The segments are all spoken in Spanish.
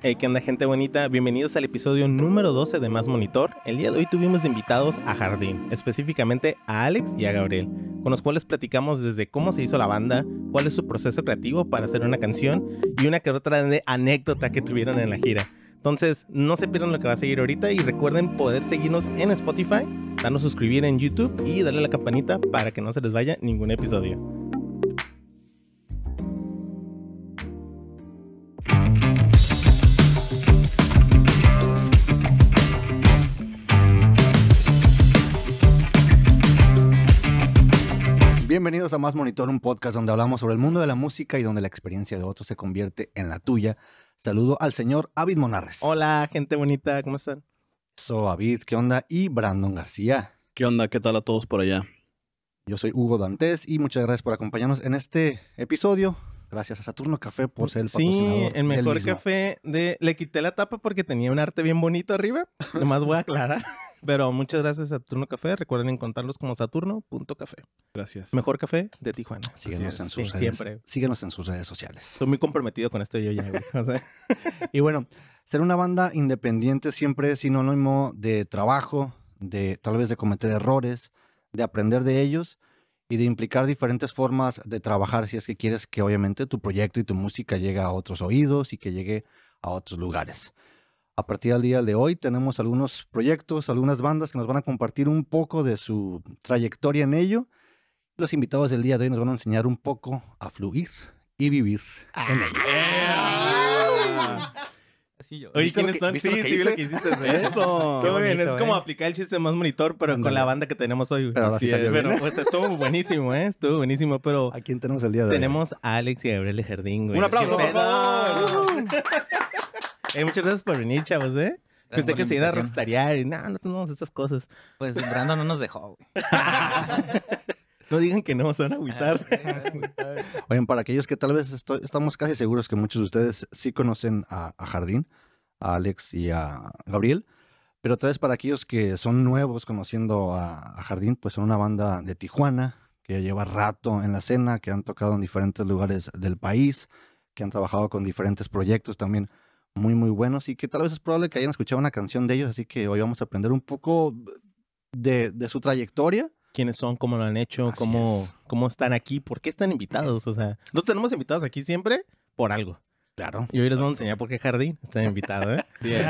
Hey, ¿qué onda gente bonita? Bienvenidos al episodio número 12 de Más Monitor. El día de hoy tuvimos de invitados a Jardín, específicamente a Alex y a Gabriel, con los cuales platicamos desde cómo se hizo la banda, cuál es su proceso creativo para hacer una canción y una que otra anécdota que tuvieron en la gira. Entonces, no se pierdan lo que va a seguir ahorita y recuerden poder seguirnos en Spotify, darnos suscribir en YouTube y darle a la campanita para que no se les vaya ningún episodio. Bienvenidos a Más Monitor, un podcast donde hablamos sobre el mundo de la música y donde la experiencia de otros se convierte en la tuya. Saludo al señor Avid Monarres. Hola, gente bonita, ¿cómo están? Soy Avid, ¿qué onda? Y Brandon García. ¿Qué onda? ¿Qué tal a todos por allá? Yo soy Hugo Dantes y muchas gracias por acompañarnos en este episodio. Gracias a Saturno Café por ser el patrocinador. Sí, el mejor café de... Le quité la tapa porque tenía un arte bien bonito arriba. Nomás voy a aclarar. Pero muchas gracias a Saturno Café. Recuerden encontrarlos como saturno.café. Gracias. Mejor café de Tijuana. Síguenos en sus redes. Siempre. Síguenos en sus redes sociales. Estoy muy comprometido con esto yo ya, y bueno, ser una banda independiente siempre es sinónimo de trabajo, de tal vez de cometer errores, de aprender de ellos y de implicar diferentes formas de trabajar si es que quieres que obviamente tu proyecto y tu música llegue a otros oídos y que llegue a otros lugares. A partir del día de hoy tenemos algunos proyectos, algunas bandas que nos van a compartir un poco de su trayectoria en ello. Los invitados del día de hoy nos van a enseñar un poco a fluir y vivir en ello. Ah. Oye, ¿quiénes son? Sí, sí, lo que hiciste. Eso. Todo bien, es como ¿eh? aplicar el chiste más monitor, pero con la banda que tenemos hoy. Pero, así es. pero pues, estuvo buenísimo, ¿eh? Estuvo buenísimo, pero... ¿A quién tenemos el día de hoy? Tenemos a Alex y a Gabriel Jardín, güey. ¡Un aplauso, por favor! Eh, muchas gracias por venir, chavos, ¿eh? Pensé que se iba a rockstarear y no, no tenemos estas cosas. Pues Brandon no nos dejó, güey. no digan que no, se van a agüitar. Oigan, para aquellos que tal vez estamos casi seguros que muchos de ustedes sí conocen a, Jardín, a Alex y a Gabriel, pero tal vez para aquellos que son nuevos conociendo a, a Jardín, pues son una banda de Tijuana que lleva rato en la escena, que han tocado en diferentes lugares del país, que han trabajado con diferentes proyectos también muy, muy buenos y que tal vez es probable que hayan escuchado una canción de ellos, así que hoy vamos a aprender un poco de, su trayectoria. ¿Quiénes son? ¿Cómo lo han hecho? Cómo, ¿Cómo están aquí? ¿Por qué están invitados? O sea, no tenemos invitados aquí siempre por algo. Claro. Y hoy les vamos a enseñar por qué Jardín está invitado, ¿eh? Bien.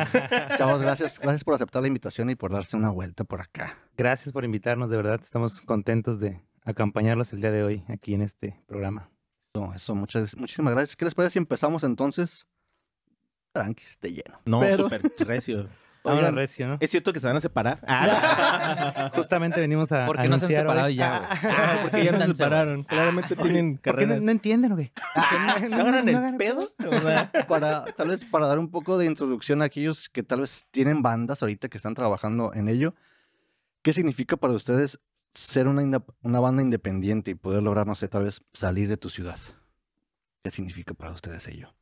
Chavos, gracias, gracias por aceptar la invitación y por darse una vuelta por acá. Gracias por invitarnos, de verdad. Estamos contentos de acompañarlos el día de hoy aquí en este programa. Eso, eso, muchas, muchísimas gracias. ¿Qué les parece si empezamos entonces tranquis, de lleno. No, súper recio. Ahora recio, ¿no? ¿Es cierto que se van a separar? Ah. Justamente venimos a ¿Por qué no se han separado ya? Ah, porque ya no se separaron. Claramente tienen carreras. ¿Por qué no, entienden o qué? ¿No, ganan el pedo? para, tal vez para dar un poco de introducción a aquellos que tal vez tienen bandas ahorita que están trabajando en ello, ¿qué significa para ustedes ser una, una banda independiente y poder lograr, no sé, tal vez salir de tu ciudad? ¿Qué significa para ustedes ello?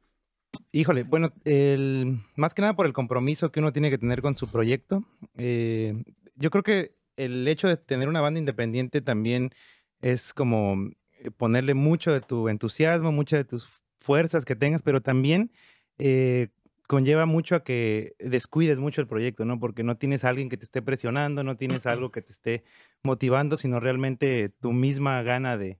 Híjole, bueno, el, más que nada por el compromiso que uno tiene que tener con su proyecto. Eh, yo creo que el hecho de tener una banda independiente también es como ponerle mucho de tu entusiasmo, muchas de tus fuerzas que tengas, pero también eh, conlleva mucho a que descuides mucho el proyecto, ¿no? Porque no tienes a alguien que te esté presionando, no tienes algo que te esté motivando, sino realmente tu misma gana de,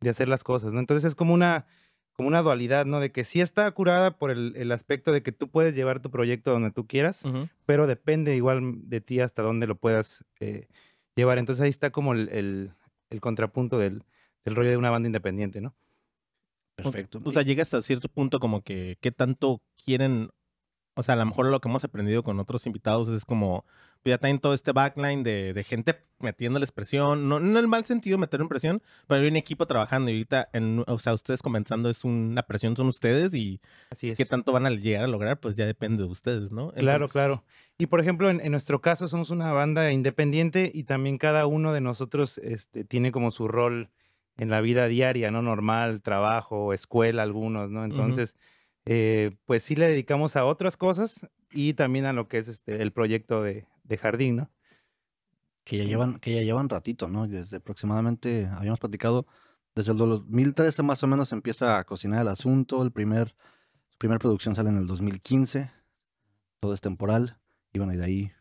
de hacer las cosas, ¿no? Entonces es como una como una dualidad, ¿no? De que sí está curada por el, aspecto de que tú puedes llevar tu proyecto donde tú quieras, pero depende igual de ti hasta dónde lo puedas eh, llevar. Entonces ahí está como el, contrapunto del, del, rollo de una banda independiente, ¿no? Perfecto. O, sea, llega hasta cierto punto como que qué tanto quieren o sea, a lo mejor lo que hemos aprendido con otros invitados es como, pues, ya tienen todo este backline de, de gente metiéndoles presión, no, en el mal sentido meter en presión, pero hay un equipo trabajando y ahorita, en, o sea, ustedes comenzando es una presión son ustedes y Así es. qué tanto van a llegar a lograr, pues ya depende de ustedes, ¿no? claro, claro. Y por ejemplo, en, nuestro caso somos una banda independiente y también cada uno de nosotros este, tiene como su rol en la vida diaria, ¿no? Normal, trabajo, escuela, algunos, ¿no? Entonces... Eh, pues sí le dedicamos a otras cosas y también a lo que es este, el proyecto de, jardín, ¿no? Que ya llevan, que ya llevan ratito, ¿no? Desde aproximadamente, habíamos platicado, desde el 2013 más o menos empieza a cocinar el asunto, el primer, primera producción sale en el 2015. Todo es temporal. Y bueno, y de ahí.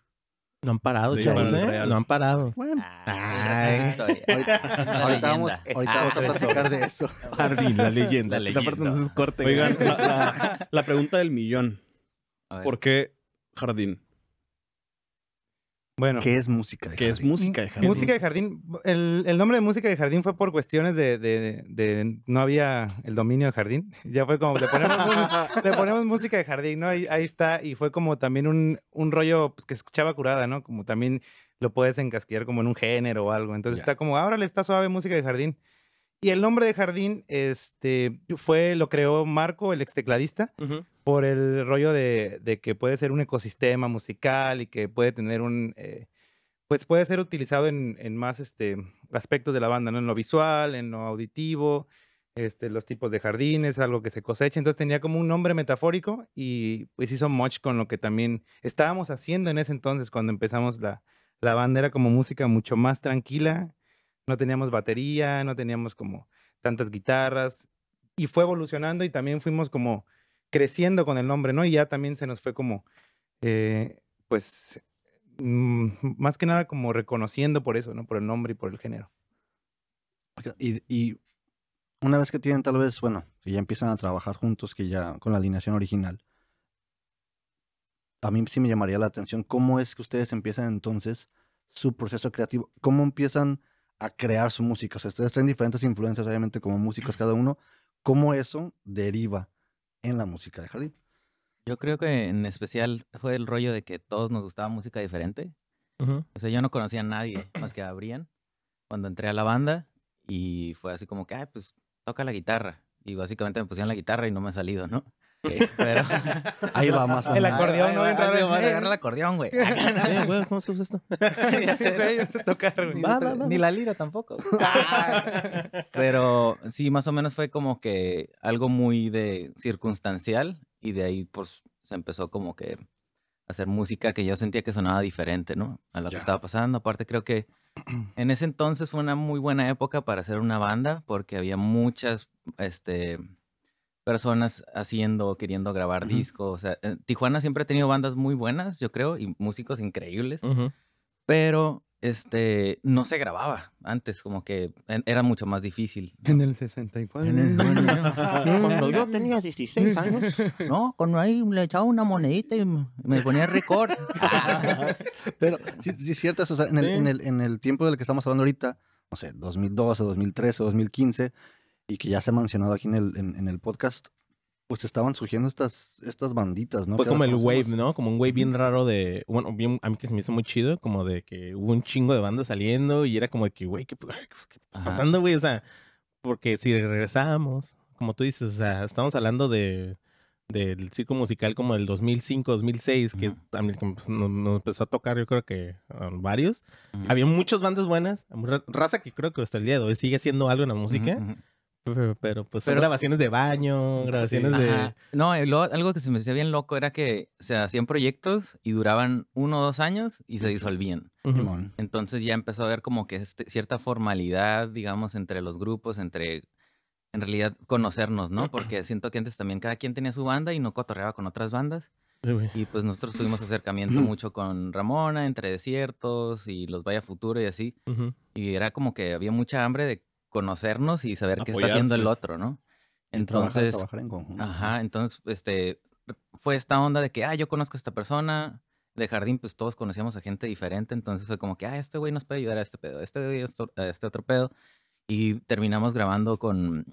No han parado, Sí, chavos, ¿eh? No han parado. Bueno, Ay. ahorita vamos, ahorita vamos a platicar de eso. Jardín, la leyenda. La Esta parte no leyenda. se corte. Oigan, la, la- la pregunta del millón. ¿Por qué jardín? Bueno. ¿Qué es música? de ¿Qué es jardín? música de jardín? Música de jardín, el, el nombre de música de jardín fue por cuestiones de, de- de- no había el dominio de jardín. Ya fue como, le ponemos, le ponemos música de jardín, ¿no? Ahí, ahí está. Y fue como también un, un rollo pues, que escuchaba curada, ¿no? Como también lo puedes encasquillar como en un género o algo. Entonces está como, ahora le está suave música de jardín. Y el nombre de jardín, este, fue, lo creó Marco, el ex tecladista por el rollo de, de que puede ser un ecosistema musical y que puede tener un, eh, pues puede ser utilizado en, en más este, aspectos de la banda, ¿no? En lo visual, en lo auditivo, este, los tipos de jardines, algo que se cosecha. Entonces tenía como un nombre metafórico y pues hizo much con lo que también estábamos haciendo en ese entonces cuando empezamos la, la banda. Era como música mucho más tranquila, no teníamos batería, no teníamos como tantas guitarras y fue evolucionando y también fuimos como creciendo con el nombre, ¿no? Y ya también se nos fue como, eh, pues, mm, más que nada como reconociendo por eso, ¿no? Por el nombre y por el género. Y, y una vez que tienen tal vez, bueno, que ya empiezan a trabajar juntos, que ya con la alineación original, a mí sí me llamaría la atención cómo es que ustedes empiezan entonces su proceso creativo, cómo empiezan a crear su música. O sea, ustedes traen diferentes influencias, obviamente, como músicos cada uno, cómo eso deriva en la música de jardín. Yo creo que en especial fue el rollo de que todos nos gustaba música diferente. O sea, yo no conocía a nadie más que a Brian cuando entré a la banda y fue así como que, ah, pues toca la guitarra. Y básicamente me pusieron la guitarra y no me ha salido, ¿no? Pero... Ahí va más o El menos. acordeón, ¿no? Ay, Entra- ay, ay, agarra el acordeón, güey. Sí, güey, ¿cómo se usa esto? ya sé, ya sé tocar, güey. Ni, Va, va, va, ni la lira tampoco. Pero sí, más o menos fue como que algo muy de circunstancial y de ahí pues se empezó como que a hacer música que yo sentía que sonaba diferente, ¿no? A lo que Ya. estaba pasando. Aparte creo que en ese entonces fue una muy buena época para hacer una banda porque había muchas este personas haciendo, queriendo grabar discos. O sea, eh, Tijuana siempre ha tenido bandas muy buenas, yo creo, y músicos increíbles pero este no se grababa antes, como que en- era mucho más difícil. En el 64. Cuando yo tenía 16 años, no, cuando ahí le echaba una monedita y me ponía récord. Pero sí, sí es cierto eso. o sea, en, el, Sí. en, el, en el tiempo del que estamos hablando ahorita, no sé, 2012, 2013, 2015, y que ya se ha mencionado aquí en el, en, en el podcast, pues estaban surgiendo estas, estas banditas, ¿no? Fue como el wave. ¿no? Como un wave bien raro de. Bueno, bien, a mí que se me hizo muy chido, como de que hubo un chingo de bandas saliendo y era como de que, güey, ¿qué, qué está pasando, güey? O sea, porque si regresamos, como tú dices, o sea, estamos hablando de del circo musical como del 2005, 2006, que también como, pues, nos, nos empezó a tocar, yo creo que um, varios. Ujú. Había muchas bandas buenas, ra- raza que creo que hasta el día de hoy sigue haciendo algo en la música, ujú. Pero, pero, pues son grabaciones de baño, grabaciones de... Ajá. No, algo que se me hacía bien loco era que se hacían proyectos y duraban uno o dos años y se disolvían. Entonces ya empezó a haber como que este- cierta formalidad, digamos, entre los grupos, entre, en realidad, conocernos, ¿no? Porque siento que antes también cada quien tenía su banda y no cotorreaba con otras bandas. Sí. Y pues nosotros tuvimos acercamiento mucho con Ramona, entre desiertos y los Vaya Futuro y así. Y era como que había mucha hambre de conocernos y saber qué está haciendo el otro, ¿no? Y trabajar, Entonces, trabajar en conjunto. Ajá, entonces, este, fue esta onda de que, ah, yo conozco a esta persona, de jardín, pues todos conocíamos a gente diferente, entonces fue como que, ah, este güey nos puede ayudar a este pedo, este güey a este otro pedo, y terminamos grabando con,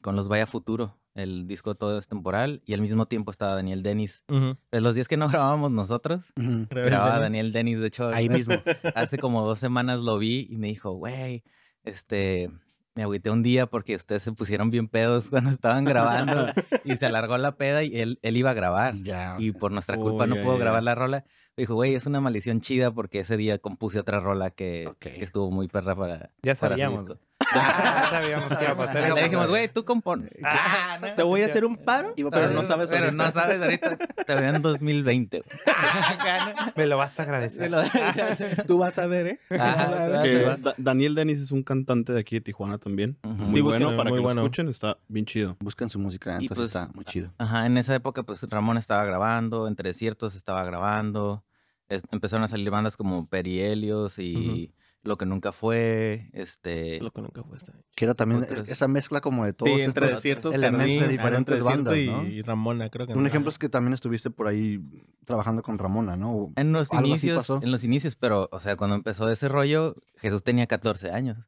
con los Vaya Futuro, el disco todo es temporal, y al mismo tiempo estaba Daniel Dennis. De los días que no grabábamos nosotros, grababa Daniel Dennis, de hecho, Ahí mismo. hace como dos semanas lo vi y me dijo, güey, este, me agüité un día porque ustedes se pusieron bien pedos cuando estaban grabando y se alargó la peda y él, él iba a grabar. Ya. Y por nuestra culpa Oh, no pudo grabar la rola. Dijo, güey, es una maldición chida porque ese día compuse otra rola que, estuvo muy perra para. Ya sabíamos. disco". Ah, sabíamos que iba a pasar. Le dijimos, güey, tú compon. Ah, Te voy a hacer un paro, pero no sabes Pero ahorita. no sabes ahorita. Te veo en 2020. güey. Me lo vas a agradecer. Tú vas a ver, ¿eh? Ajá, Que claro. Da- Daniel Denis es un cantante de aquí de Tijuana también. Ujú. Muy Sí, bueno, para muy que bueno. lo escuchen, está bien chido. Busquen su música, entonces pues, está muy chido. Ajá, en esa época, pues Ramón estaba grabando, Entre Desiertos estaba grabando. es- empezaron a salir bandas como Perielios y Lo que nunca fue. Este. Lo que nunca fue esta. Que era también esa mezcla como de todos Sí, entre estos desiertos, elementos de diferentes bandas, y, ¿no? y Ramona, creo que. Un no. ejemplo es que también estuviste por ahí trabajando con Ramona, ¿no? O- En los inicios, pasó. en los inicios, pero, o sea, cuando empezó ese rollo, Jesús tenía 14 años.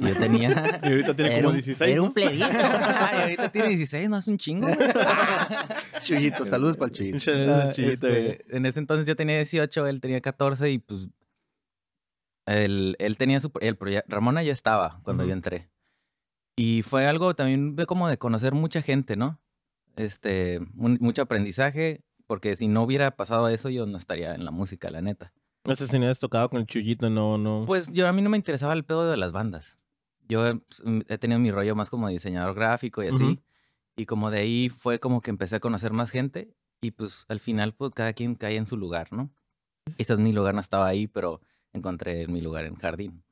Y yo tenía. Y ahorita tiene Era como un- 16. Era un plebito. Ay, ahorita tiene 16, no es un chingo. Chuyito, saludos para el Chuyito. Ah, este, en ese entonces yo tenía 18, él tenía 14 y pues él, él tenía su el proye- Ramona ya estaba cuando yo entré. Y fue algo también de como de conocer mucha gente, ¿no? Este, un- mucho aprendizaje, porque si no hubiera pasado eso yo no estaría en la música, la neta. No sé si no has tocado con el Chuyito, no, no. Pues yo a mí no me interesaba el pedo de las bandas. Yo mm, he tenido mi rollo más como diseñador gráfico y así. Y como de ahí fue como que empecé a conocer más gente y pues al final pues cada quien cae en su lugar, ¿no? Quizás mi lugar no estaba ahí, pero encontré mi lugar en jardín.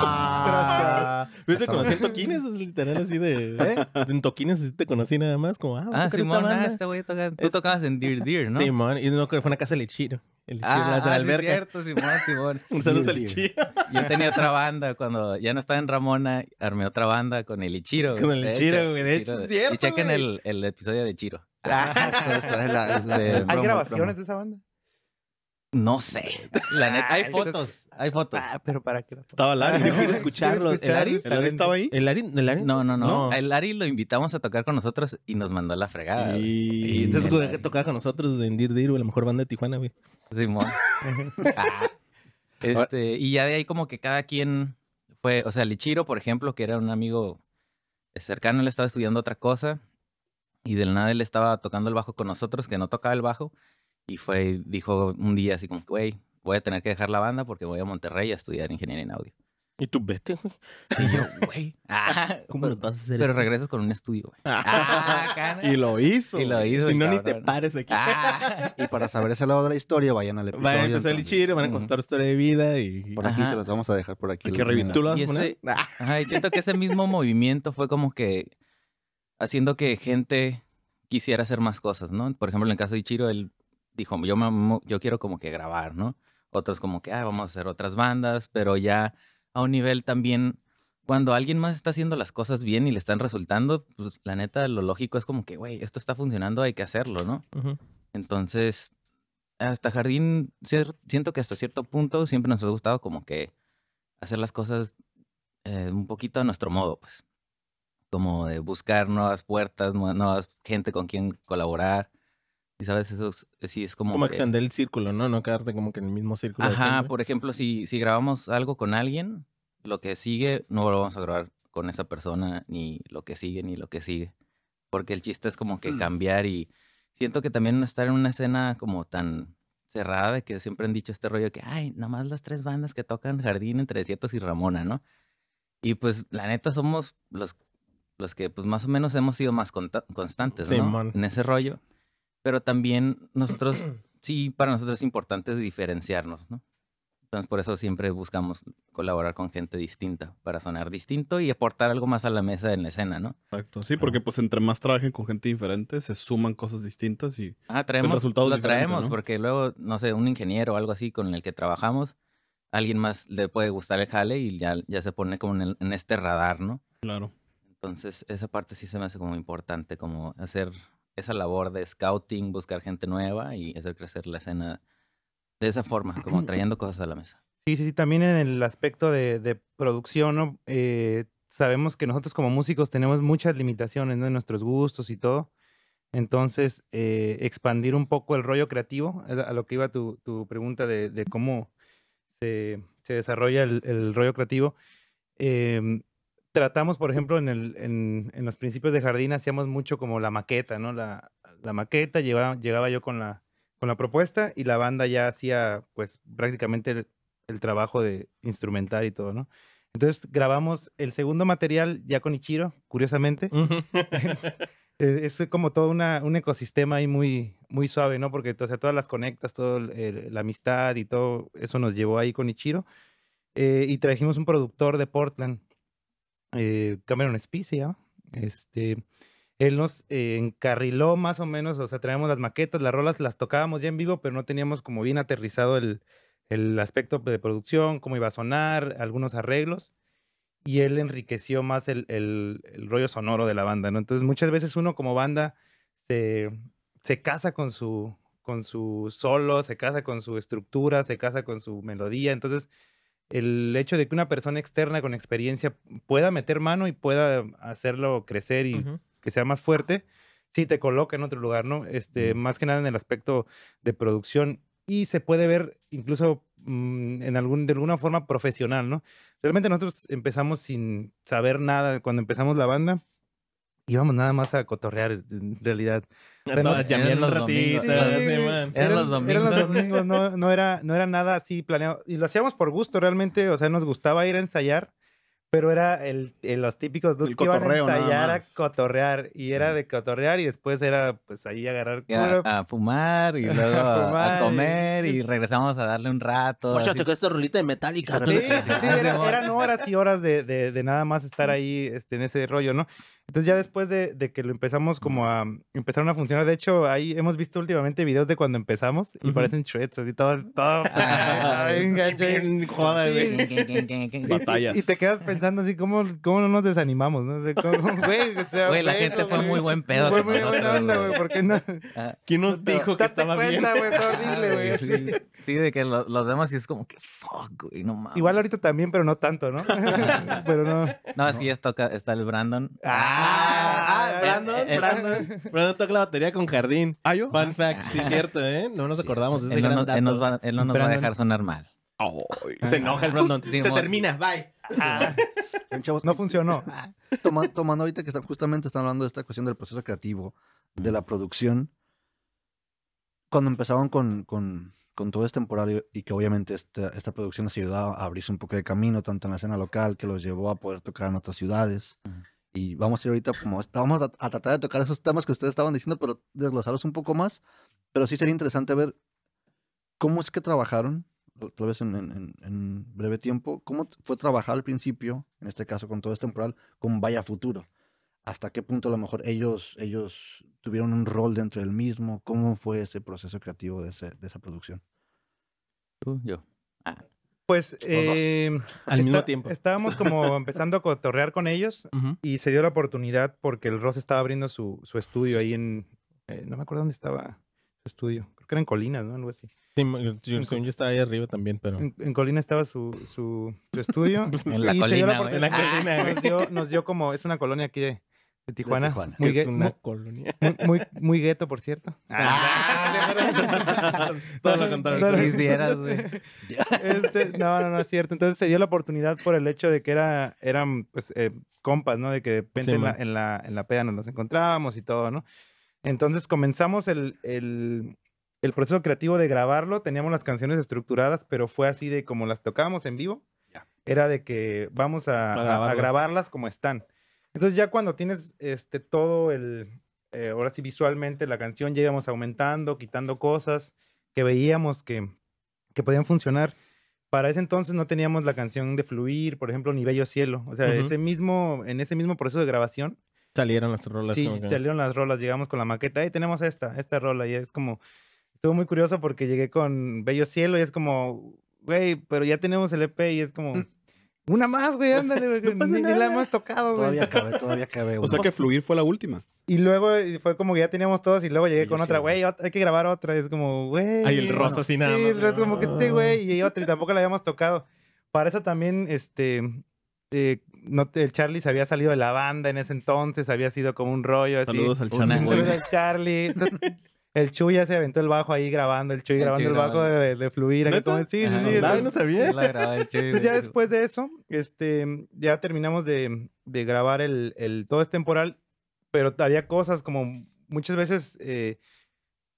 Ah, Yo te Eso. conocí en toquines, es literal así de. En toquines sí te conocí nada más, como, ah, Ah, Simón, ah, este güey toca. Tú tocabas en Dear Dear, ¿no? Simón, y no creo que fue una casa de Lechiro. El Lechiro, Ah, de la ah, sí es alberca. cierto, Simón, Simón. Un saludo al Lechiro. Yo tenía otra banda cuando ya no estaba en Ramona, armé otra banda con el Ichiro. Con el Ichiro, güey, de hecho, es cierto, Y chequen el, el episodio de Chiro. Ah, eso, eso es la, es ¿Hay grabaciones de esa banda? No sé. La neta, hay Ay, fotos, hay fotos. Ah, pero para qué. Estaba Larry. Yo ¿no? quiero escucharlo. ¿El Ari? ¿El Larry estaba ahí? ¿El Ari? ¿El Ari? No, no, no. No. El Ari lo invitamos a tocar con nosotros y nos mandó a la fregada. Y Y... entonces tocaba con nosotros en Dir Dir, güey, la mejor banda de Tijuana, güey. Simón. Ah. Este, y ya de ahí como que cada quien fue, o sea, Lichiro, por ejemplo, que era un amigo cercano, él estaba estudiando otra cosa y del nada él estaba tocando el bajo con nosotros, que no tocaba el bajo, y fue, y dijo un día así como, güey, voy a tener que dejar la banda porque voy a Monterrey a estudiar ingeniería en audio. Y tú vete, güey. Y yo, güey, ah, ¿Cómo nos vas a hacer pero eso? regresas con un estudio, güey. Ah, Ah. Y lo hizo. Y lo hizo. Si el no, ni te pares aquí. Ah. Y para saber ese lado de la historia, vayan al episodio. Van a empezar el chiro, van a contar historia de vida y... Por aquí Ajá. se los vamos a dejar por aquí. Que links. ¿Tú lo vas Y a poner? ese- Ajá, y siento que ese mismo movimiento fue como que haciendo que gente quisiera hacer más cosas, ¿no? Por ejemplo, en el caso de Ichiro, él dijo, yo, me yo quiero como que grabar, ¿no? Otros como que, ah, vamos a hacer otras bandas, pero ya a un nivel también, cuando alguien más está haciendo las cosas bien y le están resultando, pues la neta, lo lógico es como que, güey, esto está funcionando, hay que hacerlo, ¿no? Entonces, hasta Jardín, siento que hasta cierto punto siempre nos ha gustado como que hacer las cosas eh, un poquito a nuestro modo, pues. Como de buscar nuevas puertas, nue- nuevas gente con quien colaborar. Y sabes, eso es- sí es como. Como que- extender el círculo, ¿no? No quedarte como que en el mismo círculo. Ajá, por ejemplo, si, si grabamos algo con alguien, lo que sigue no lo vamos a grabar con esa persona, ni lo que sigue, ni lo que sigue. Porque el chiste es como que cambiar y siento que también no estar en una escena como tan cerrada de que siempre han dicho este rollo que, ay, nada más las tres bandas que tocan Jardín, Entre Desiertos y Ramona, ¿no? Y pues la neta somos los, los que pues más o menos hemos sido más constantes, ¿no? Simón. En ese rollo. Pero también nosotros, sí, para nosotros es importante diferenciarnos, ¿no? Entonces por eso siempre buscamos colaborar con gente distinta, para sonar distinto y aportar algo más a la mesa en la escena, ¿no? Exacto, sí, porque pues entre más trabajen con gente diferente, se suman cosas distintas y Ah, traemos, resultado lo es diferente, traemos, ¿no? porque luego, no sé, un ingeniero o algo así con el que trabajamos, alguien más le puede gustar el jale y ya, ya se pone como en, el- en este radar, ¿no? claro. Entonces, esa parte sí se me hace como importante, como hacer esa labor de scouting, buscar gente nueva y hacer crecer la escena de esa forma, como trayendo cosas a la mesa. Sí, sí, sí. También en el aspecto de, de producción, ¿no? Eh, sabemos que nosotros como músicos tenemos muchas limitaciones, ¿no? En nuestros gustos y todo. Entonces, eh, expandir un poco el rollo creativo, a lo que iba tu, tu pregunta de, de cómo se, se desarrolla el, el rollo creativo. Em, tratamos, por ejemplo, en, el, en, en los principios de Jardín, hacíamos mucho como la maqueta, ¿no? La, la maqueta, llegaba, llegaba yo con la, con la propuesta y la banda ya hacía, pues, prácticamente el, el trabajo de instrumental y todo, ¿no? Entonces grabamos el segundo material ya con Ichiro, curiosamente. Eh, es como todo una, un ecosistema ahí muy, muy suave, ¿no? Porque o sea, todas las conectas, toda la amistad y todo eso nos llevó ahí con Ichiro. Eh, y trajimos un productor de Portland, eh, Cameron Spee. Este, él nos eh, encarriló más o menos, o sea, traíamos las maquetas, las rolas, las tocábamos ya en vivo, pero no teníamos como bien aterrizado el, el aspecto de producción, cómo iba a sonar, algunos arreglos y él enriqueció más el, el, rollo sonoro de la banda, ¿no? Entonces muchas veces uno como banda se, se casa con su, con su solo, se casa con su estructura, se casa con su melodía, entonces el hecho de que una persona externa con experiencia pueda meter mano y pueda hacerlo crecer y que sea más fuerte, sí te coloca en otro lugar, ¿no? Este, Más que nada en el aspecto de producción y se puede ver incluso mm, en algún, de alguna forma profesional, ¿no? Realmente nosotros empezamos sin saber nada cuando empezamos la banda. Íbamos nada más a cotorrear, en realidad. Eran los ratitos. eran, los domingos. Eran los domingos, no, no, era, no era nada así planeado. Y lo hacíamos por gusto, realmente. O sea, nos gustaba ir a ensayar pero era el, los típicos dudes que iban a ensayar a cotorrear. Y era de cotorrear y después era pues ahí agarrar A, fumar y luego a, comer y, regresamos a darle un rato. Oye, te esta rolita de metálica. Sí, sí, sí, eran horas y horas de, de, de, nada más estar ahí este, en ese rollo, ¿no? Entonces ya después de, de, que lo empezamos como a empezaron a funcionar, de hecho ahí hemos visto últimamente videos de cuando empezamos y parecen shreds, así todo, todo Batallas. Y, te quedas pensando así, ¿cómo, cómo no nos desanimamos? ¿no? güey, o sea, güey, la gente fue muy buen pedo. Fue muy buena onda, güey, ¿por qué no? Ah. ¿Quién nos dijo que estaba bien? Güey, horrible, güey. Sí, sí, de que los lo vemos y es como que fuck, güey, no mames. Igual ahorita también, pero no tanto, ¿no? pero no. No, es que ya está, está el Brandon. Ah, Ah, ah, Brandon, eh, eh, Brandon. Brandon toca la batería con Jardín. ¿Ah, yo? Fun fact, sí, es cierto, ¿eh? No nos acordamos de ese él gran no, dato. Él, nos va, él no nos va a dejar sonar mal. se enoja el Brandon. se termina, bye. Ah. Chavos, no funcionó. tomando ahorita que están, justamente están hablando de esta cuestión del proceso creativo, de la producción, cuando empezaron con, con, con todo este temporal y que obviamente esta, esta producción les ayudó a abrirse un poco de camino, tanto en la escena local, que los llevó a poder tocar en otras ciudades. Y vamos a ir ahorita como vamos a, tratar de tocar esos temas que ustedes estaban diciendo, pero desglosarlos un poco más. Pero sí sería interesante ver cómo es que trabajaron, tal vez en, breve tiempo, cómo fue trabajar al principio, en este caso con todo este temporal, con Vaya Futuro. Hasta qué punto a lo mejor ellos, ellos tuvieron un rol dentro del mismo, cómo fue ese proceso creativo de, de esa producción. Tú, yo. Ah. Pues eh, al mismo tiempo. Estábamos como empezando a cotorrear con ellos y se dio la oportunidad porque el Ross estaba abriendo su, su estudio ahí en. Eh, no me acuerdo dónde estaba su estudio. Creo que era en Colinas, ¿no? Algo así. Sí, yo, yo, estaba ahí arriba también, pero. En, en Colinas estaba su, su, su estudio. en la colina. En la colina. Nos dio, nos dio como. Es una colonia aquí de, de Tijuana. Muy es una colonia. Muy, muy, gueto, por cierto. Ah, Todo lo contrario. No, quisieras, güey. Este, no, no, no es cierto. Entonces se dio la oportunidad por el hecho de que era, eran pues, eh, compas, ¿no? De que de repente en, la, en, la, en la peda nos encontrábamos y todo, ¿no? Entonces comenzamos el, el, el proceso creativo de grabarlo. Teníamos las canciones estructuradas, pero fue así de como las tocábamos en vivo. Era de que vamos a, a grabarlas como están. Entonces ya cuando tienes este todo el, eh, ahora sí visualmente la canción, llegamos aumentando, quitando cosas que veíamos que, que podían funcionar. Para ese entonces no teníamos la canción de Fluir, por ejemplo, ni Bello Cielo. O sea, ese mismo, en ese mismo proceso de grabación. Salieron las rolas. Sí, salieron las rolas. Llegamos con la maqueta y tenemos esta, esta rola. Y es como, estuvo muy curioso porque llegué con Bello Cielo y es como, güey, pero ya tenemos el EP y es como... Una más, güey, ándale, güey. ni, la hemos tocado, güey. Todavía cabe, todavía cabe. O sea que Fluir fue la última. Y luego fue como que ya teníamos todos y luego llegué con otra, güey, hay que grabar otra. Y es como, güey. Ay, el rosa así nada sí, más. es como que este güey y otra y tampoco la habíamos tocado. Para eso también, este, eh, no, el Charlie se había salido de la banda en ese entonces, había sido como un rollo así. Saludos al Charlie. Saludos al Charlie. El Chuy ya se aventó el bajo ahí grabando, el Chuy grabando el bajo de, de, fluir. sí, sí, sí. no sabía. Pues ya después de eso, este, ya terminamos de, de grabar el, el, todo este temporal, pero había cosas como muchas veces eh,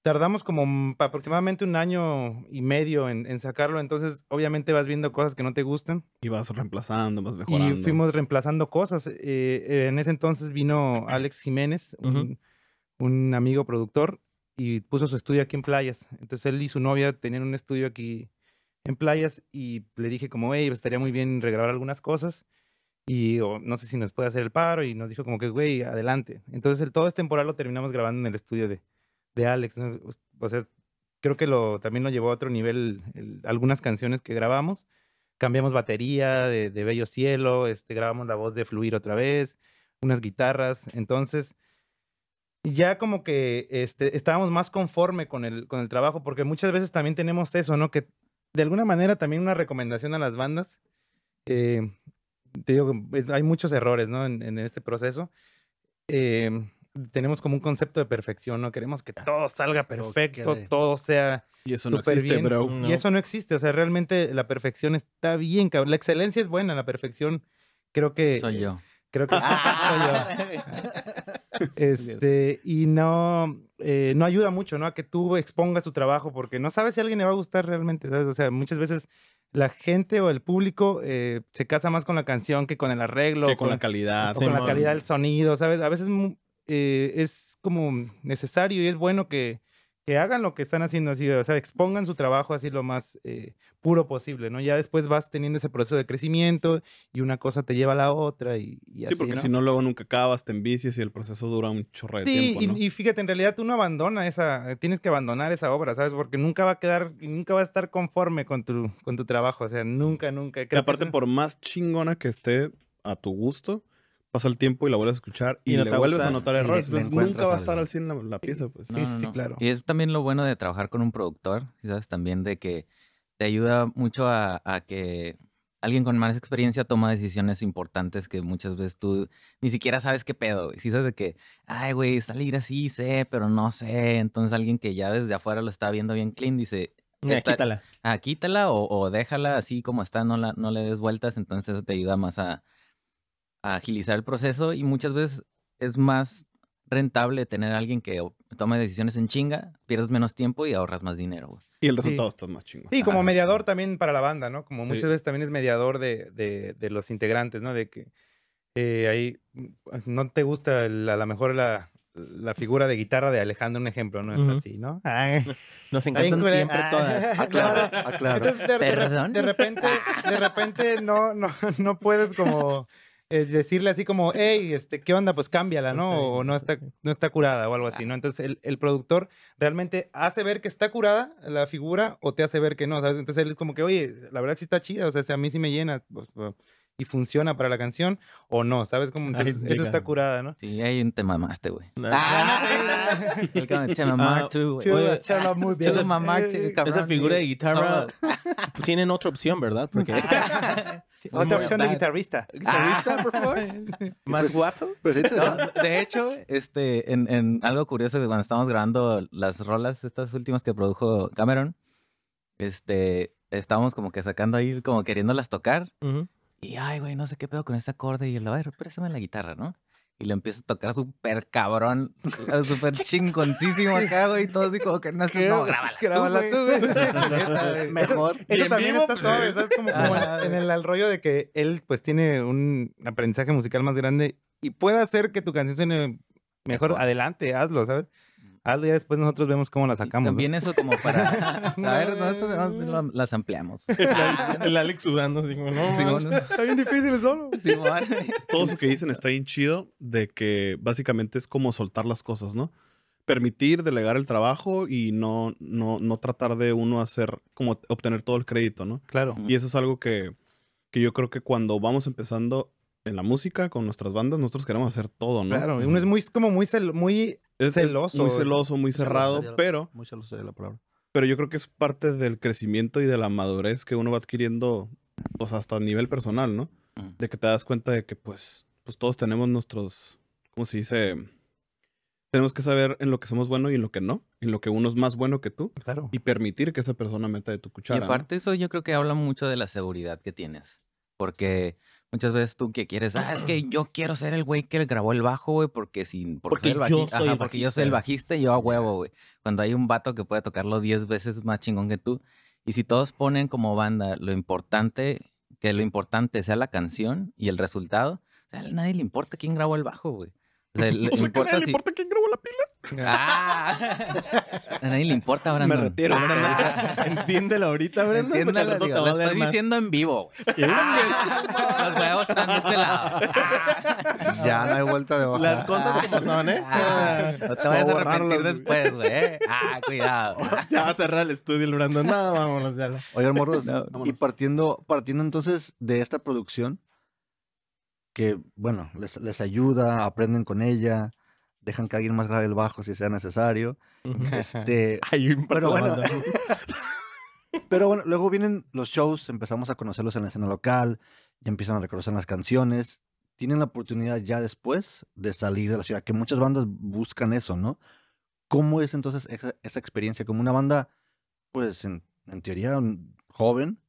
tardamos como aproximadamente un año y medio en, sacarlo, entonces obviamente vas viendo cosas que no te gustan. Y vas reemplazando, vas mejorando. Y fuimos reemplazando cosas. Eh, eh, en ese entonces vino Alex Jiménez, un, amigo productor, y puso su estudio aquí en Playas. Entonces él y su novia tenían un estudio aquí en Playas y le dije como, hey, estaría muy bien regrabar algunas cosas y no sé si nos puede hacer el paro y nos dijo como que, güey, adelante. Entonces todo este temporal lo terminamos grabando en el estudio de, de Alex. O sea, creo que lo, también lo llevó a otro nivel algunas canciones que grabamos. Cambiamos batería de, Bello Cielo, este, grabamos la voz de Fluir otra vez, unas guitarras. Entonces, ya como que este, estábamos más conforme con el, con el trabajo, porque muchas veces también tenemos eso, ¿no? Que de alguna manera también una recomendación a las bandas. Eh, te digo, hay muchos errores, ¿no? En, en este proceso. Eh, tenemos como un concepto de perfección, ¿no? Queremos que todo salga perfecto, todo, sea. Y eso no existe, bro. Y eso no existe. O sea, realmente la perfección está bien, cabrón. La excelencia es buena, la perfección creo que. Soy yo. Creo que soy yo. Este, y no, eh, no ayuda mucho, ¿no? A que tú expongas tu trabajo, porque no sabes si a alguien le va a gustar realmente, ¿sabes? O sea, muchas veces la gente o el público eh, se casa más con la canción que con el arreglo. Que con, la calidad. con la calidad del sonido, ¿sabes? A veces eh, es como necesario y es bueno que, que, hagan lo que están haciendo así, o sea, expongan su trabajo así lo más eh, puro posible, ¿no? Ya después vas teniendo ese proceso de crecimiento y una cosa te lleva a la otra y, y Sí, porque si no, luego nunca acabas, te envicias y el proceso dura un chorro de tiempo, ¿no? y, y, fíjate, en realidad tú no abandonas esa, tienes que abandonar esa obra, ¿sabes? Porque nunca va a quedar, nunca va a estar conforme con tu, con tu trabajo, o sea, nunca, nunca. y aparte, por más chingona que esté a tu gusto, pasa el tiempo y la vuelves a escuchar y, le vuelves a notar errores. Entonces nunca va a estar al 100 la, pieza, pues. sí, sí, claro. Y es también lo bueno de trabajar con un productor, ¿sabes? También de que te ayuda mucho a, que alguien con más experiencia toma decisiones importantes que muchas veces tú ni siquiera sabes qué pedo, güey. Si sabes de que, ay, güey, salir así, sé, pero no sé. Entonces alguien que ya desde afuera lo está viendo bien clean dice... quítala. Ah, quítala o, o, déjala así como está, no, la, no le des vueltas. Entonces eso te ayuda más a, agilizar el proceso y muchas veces es más rentable tener a alguien que tome decisiones en chinga, pierdes menos tiempo y ahorras más dinero. Y el resultado está más chingo. Sí, como mediador también para la banda, ¿no? Como muchas veces también es mediador de, de, los integrantes, ¿no? De que eh, ahí no te gusta a lo mejor la, la figura de guitarra de Alejandro, un ejemplo, ¿no? Es así, ¿no? Nos encantan siempre ah, todas. Aclaro, aclaro. Entonces, de, de, repente, de repente no, no, no puedes como eh, decirle así como, hey, este, ¿qué onda? Pues cámbiala, ¿no? O no está, no está curada o algo así, ¿no? Entonces el, el, productor realmente hace ver que está curada la figura o te hace ver que no, ¿sabes? Entonces él es como que, oye, la verdad sí está chida, o sea, a mí sí me llena. Pues, pues, y funciona para la canción o no, ¿sabes cómo? Entonces, eso está curada, ¿no? Sí, hay un tema más, güey. Ah, el te mamaste, güey. muy bien. Esa figura de guitarra tienen otra opción, ¿verdad? Porque otra opción de guitarrista. ¿Guitarrista, por favor? ¿Más guapo? Pues de hecho, este, en, en algo curioso que cuando estábamos grabando las rolas, estas últimas que produjo Cameron, este, estábamos como que sacando ahí, como queriéndolas tocar. Y, ay, güey, no sé qué pedo con este acorde. Y yo, a ver, préstame la guitarra, ¿no? Y le empiezo a tocar súper cabrón, súper chingoncísimo acá, güey. Y todo así como que no sé, no, grábala. Grábala tú, güey. Mejor. Eso, también está suave, ¿sabes? Como, como en, el, el rollo de que él, pues, tiene un aprendizaje musical más grande y puede hacer que tu canción suene mejor. Adelante, hazlo, ¿sabes? Hazlo y después nosotros vemos cómo la sacamos. También eso como para... a ver, nosotros las ampliamos. el, Alex sudando, así como, no, está bien difícil solo. Todo eso que dicen está bien chido, de que básicamente es como soltar las cosas, ¿no? Permitir delegar el trabajo y no, no, no tratar de uno hacer, como obtener todo el crédito, ¿no? Claro. Y eso es algo que, que yo creo que cuando vamos empezando en la música, con nuestras bandas, nosotros queremos hacer todo, ¿no? Claro, uno es muy, como muy, muy es celoso. muy celoso, muy cerrado, pero... Muy celoso la palabra. Pero yo creo que es parte del crecimiento y de la madurez que uno va adquiriendo, pues hasta a nivel personal, ¿no? De que te das cuenta de que, pues, pues todos tenemos nuestros, ¿cómo se dice? Tenemos que saber en lo que somos buenos y en lo que no, en lo que uno es más bueno que tú. Claro. Y permitir que esa persona meta de tu cuchara. Y aparte eso yo creo que habla mucho de la seguridad que tienes. Porque Muchas veces tú que quieres, ah, es que yo quiero ser el güey que grabó el bajo, güey, porque si por Porque ser el yo soy ajá, el porque yo soy el bajista y yo a huevo, güey. Cuando hay un vato que puede tocarlo 10 veces más chingón que tú. Y si todos ponen como banda lo importante, que lo importante sea la canción y el resultado, o sea, a nadie le importa quién grabó el bajo, güey. O sea, le O sea, que a importa nadie le importa quién grabó la pila. ¡Ah! A nadie le importa, Brandon. Me retiro, Ah, Entiéndelo ahorita, rato te digo, va a lo estoy más. diciendo en vivo, güey. Los huevos están de este lado. Ya no hay vuelta de hoja. Las cosas como son, ¿eh? Ah, no te vayas a arrepentir después, güey. ¿eh? Ah, cuidado. Ya va a cerrar el estudio el Brandon. No, vámonos ya. Oigan, morros, No, y partiendo, partiendo entonces de esta producción, que bueno, les, les ayuda, aprenden con ella, dejan que alguien más grabe el bajo si sea necesario. Este, un pero bueno, pero bueno, luego vienen los shows, empezamos a conocerlos en la escena local, ya empiezan a reconocer las canciones, tienen la oportunidad ya después de salir de la ciudad, que muchas bandas buscan eso, ¿no? ¿Cómo es entonces esa, esa experiencia como una banda, pues en, en teoría joven,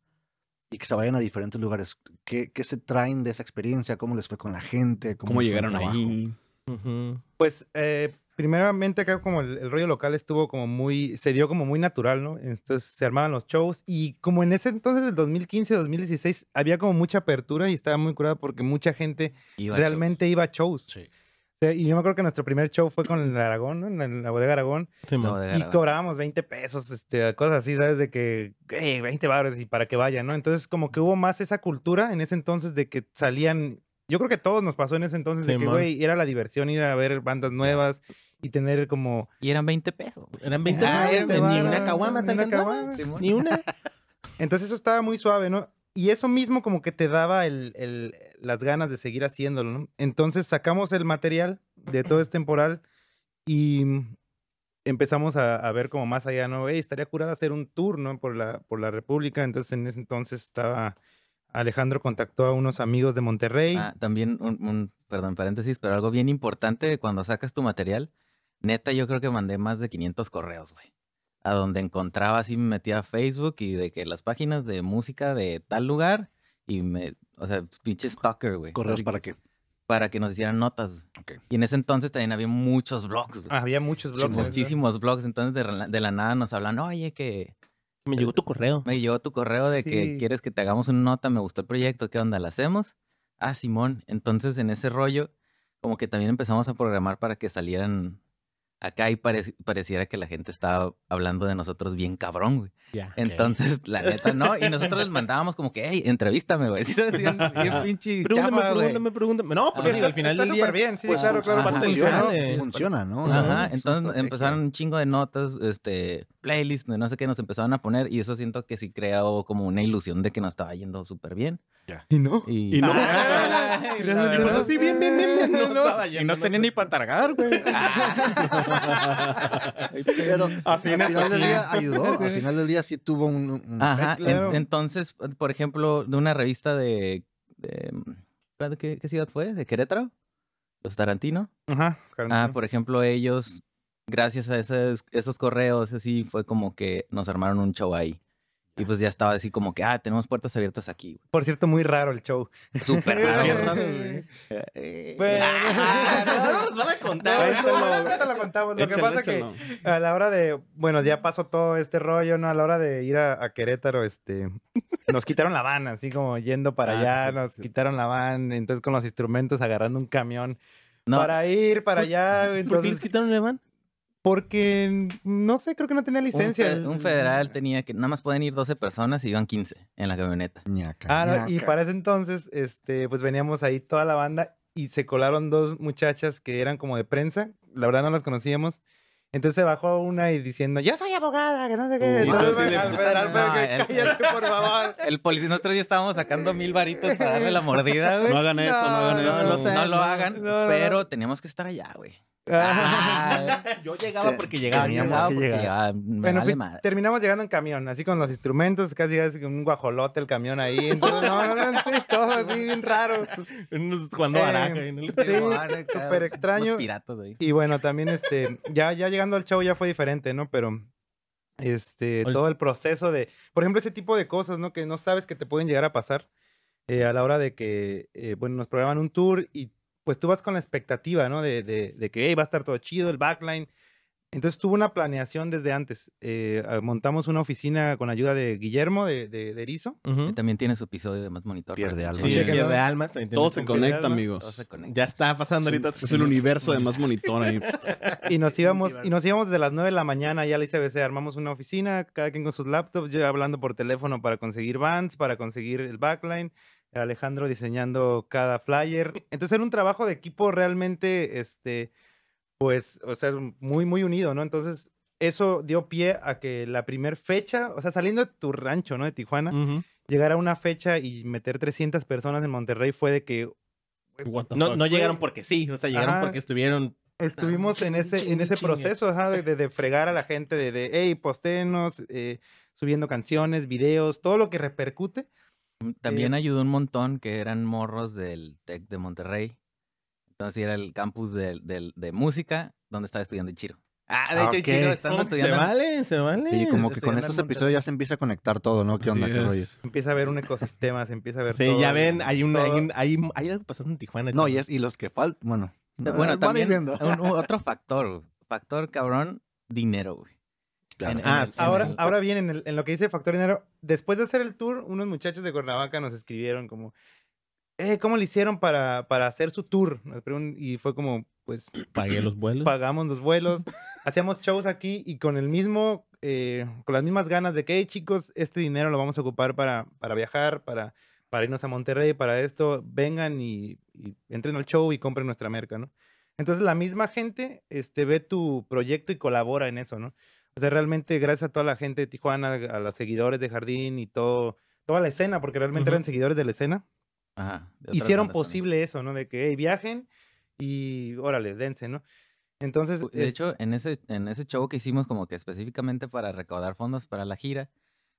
y que se vayan a diferentes lugares? ¿Qué, qué se traen de esa experiencia? ¿Cómo les fue con la gente? ¿Cómo el llegaron ahí? Pues, eh, primeramente acá como el, el rollo local estuvo como muy, se dio como muy natural, ¿no? Entonces se armaban los shows y como en ese entonces, del 2015, 2016, había como mucha apertura y estaba muy curada porque mucha gente Iba a realmente iba a shows. Sí. Sea, y yo me acuerdo que nuestro primer show fue con el Aragón, ¿no? En la, en la bodega Aragón. Sí. No, de Y garganta. cobrábamos 20 pesos, este, cosas así, ¿sabes? De que, "Ey, 20 baros y para que vayan, ¿no? Entonces, como que hubo más esa cultura en ese entonces de que salían. Yo creo que a todos nos pasó en ese entonces de que, güey, era la diversión ir a ver bandas nuevas y tener como. Y eran 20 pesos. güey. Eran 20 Ah, baros, eran ni 20 una caguama ni una caguama. Simón. Ni una. Entonces, eso estaba muy suave, ¿no? Y eso mismo, como que te daba el, el- las ganas de seguir haciéndolo, ¿no? Entonces, sacamos el material de todo este temporal y empezamos a, a ver como más allá, ¿no? Ey, estaría curado hacer un tour, ¿no? Por la, por la República. Entonces, en ese entonces estaba. Alejandro contactó a unos amigos de Monterrey. Ah, también un, un- perdón, paréntesis, pero algo bien importante cuando sacas tu material, neta, yo creo que mandé más de 500 correos, güey. A donde encontraba, así me metía a Facebook y de que las páginas de música de tal lugar y me, o sea, pinche stalker, güey. ¿Correos Así para que- qué? Para que nos hicieran notas. güey. Ok. Y en ese entonces también había muchos blogs, güey. Había muchos blogs. eso. muchísimos blogs. Entonces de, la- de la nada nos hablan, oye, que Me llegó tu correo. me llegó tu correo de que Sí. quieres que te hagamos una nota, me gustó el proyecto, ¿qué onda? ¿La hacemos? Ah, Simón. Entonces, en ese rollo, como que también empezamos a programar para que salieran acá y parec- pareciera que la gente estaba hablando de nosotros bien cabrón, güey. Ya. Entonces, la neta, no. Y nosotros les mandábamos como que, hey, entrevístame, güey. Sí, decían bien pinche Pregúntame, chapa, güey. pregúntame, pregúntame. No, porque Ajá. al final Está del día. súper bien, sí, Pues, claro, claro. ajá. funciona, Funciona, funciona, ¿no? O sea, Ajá, entonces empezaron un chingo de notas, este, playlists, de no sé qué, nos empezaron a poner y eso siento que sí creó como una ilusión de que nos estaba yendo súper bien. Y no. Y, Y no. Ah, Y no. así, bien, bien, bien, bien. No estaba y no tenía ni para targar, güey. En el final del día ayudó. Al final del día sí tuvo un, un Ajá, efecto. en- claro. entonces, por ejemplo, de una revista de, de- ¿cuál- qué, qué ciudad fue? ¿De Querétaro? Los Tarantino. Ajá. Ah, Carantino. por ejemplo, ellos, gracias a esos, esos correos, así fue como que nos armaron un show ahí. Y pues ya estaba así como que, ah, tenemos puertas abiertas aquí. Por cierto, muy raro el show. Súper raro. Eh, Bueno. ah, no, no nos van a No, contar. no, no, no te lo contamos. Lo que Échalo, pasa que échalo. a la hora de, bueno, ya pasó todo este rollo, ¿no? A la hora de ir a, a Querétaro, este, nos quitaron la van, así como yendo para Ah, sí, allá, nos quitaron la van, entonces con los instrumentos agarrando un camión No, para ir para allá, güey, ¿Por qué les entonces, quitaron el van? Porque, no sé, creo que no tenía un, licencia. fe- un federal tenía que, nada más pueden ir 12 personas y iban 15 en la camioneta. Ñaca, Ah, y para ese entonces, este, pues veníamos ahí toda la banda y se colaron dos muchachas que eran como de prensa. La verdad no las conocíamos. Entonces se bajó una y diciendo, yo soy abogada, que no sé qué. Entonces, al federal, pero que el- cállate, por favor. El policía, nosotros ya estábamos sacando mil varitos para darle la mordida, güey. No hagan eso, no hagan No, eso. No, sé, no lo hagan, no, no. pero teníamos que estar allá, güey. Ah. Yo llegaba porque llegaba. Teníamos llegaba que llegar. llegaba, Bueno, vale fui- terminamos llegando en camión, así con los instrumentos, casi un guajolote el camión ahí. Entonces, no, no, no, sí, todo así bien raro. Unos Jugando Eh, baraja. no sí, súper extraño. piratas, güey. Y bueno, también este, ya, ya llegando al show ya fue diferente, ¿no? Pero este, Ol- todo el proceso de, por ejemplo, ese tipo de cosas, ¿no? Que no sabes que te pueden llegar a pasar. eh, a la hora de que, eh, bueno, nos programan un tour y pues tú vas con la expectativa, ¿no? De, de, de que hey, va a estar todo chido, el backline. Entonces tuvo una planeación desde antes. Eh, montamos una oficina con ayuda de Guillermo de, de, de Erizo. Que también tiene su episodio de Más Monitor. Pierde algo. Sí, Sí, día no- de almas. Todo se conecta, alma, amigos. Todo se conecta. Ya está pasando ahorita. Es el universo de más monitor ahí. Y nos íbamos, y nos íbamos desde las 9 de la mañana ya a la ICBC, armamos una oficina, cada quien con sus laptops, yo hablando por teléfono para conseguir bands, para conseguir el backline, Alejandro diseñando cada flyer. Entonces era un trabajo de equipo realmente, este, pues, o sea, muy, muy unido, ¿no? Entonces eso dio pie a que la primer fecha, o sea, saliendo de tu rancho, ¿no? De Tijuana, Ujú. llegar a una fecha y meter 300 personas en Monterrey fue de que No, no llegaron porque sí, o sea, llegaron Ajá. porque estuvieron. Estuvimos en ese, en ese proceso ajá, de, de- de fregar a la gente, de, de hey, postéenos, eh, subiendo canciones, videos, todo lo que repercute. Mm, También ayudó un montón que eran morros del TEC de Monterrey. Entonces era el campus del- del- de, música donde estaba estudiando Chiro. Ah, de Ah, hecho. Chiro Se estudiando. vale, se vale. Y como se que con estos episodios ya se empieza a conectar todo, ¿no? ¿Qué onda? Empieza a ver un ecosistema, se empieza a ver Sí, todo, ya ven, hay, un, hay, un- hay, hay algo pasando en Tijuana. No, y, es, y los que faltan, bueno. Eh, ah, Bueno, van a ir también un- otro factor, factor cabrón, dinero, güey. Claro. En- en Ah, el- Ahora, el- ahora bien, en, el- en lo que dice Factor Dinero, después de hacer el tour, unos muchachos de Cuernavaca nos escribieron como, eh, ¿cómo le hicieron para, para hacer su tour? Y fue como, pues, Pagué los vuelos. pagamos los vuelos, hacíamos shows aquí y con el mismo, eh, con las mismas ganas de que, hey chicos, este dinero lo vamos a ocupar para, para viajar, para, para irnos a Monterrey, para esto, vengan y, y entren al show y compren nuestra merca, ¿no? Entonces la misma gente este, ve tu proyecto y colabora en eso, ¿no? O sea, realmente gracias a toda la gente de Tijuana, a los seguidores de Jardín y todo, toda la escena, porque realmente eran seguidores de la escena, Ajá, de hicieron posible eso, ¿no? De que, hey, viajen y órale, dense, ¿no? Entonces, De es- hecho, en ese, en ese show que hicimos como que específicamente para recaudar fondos para la gira,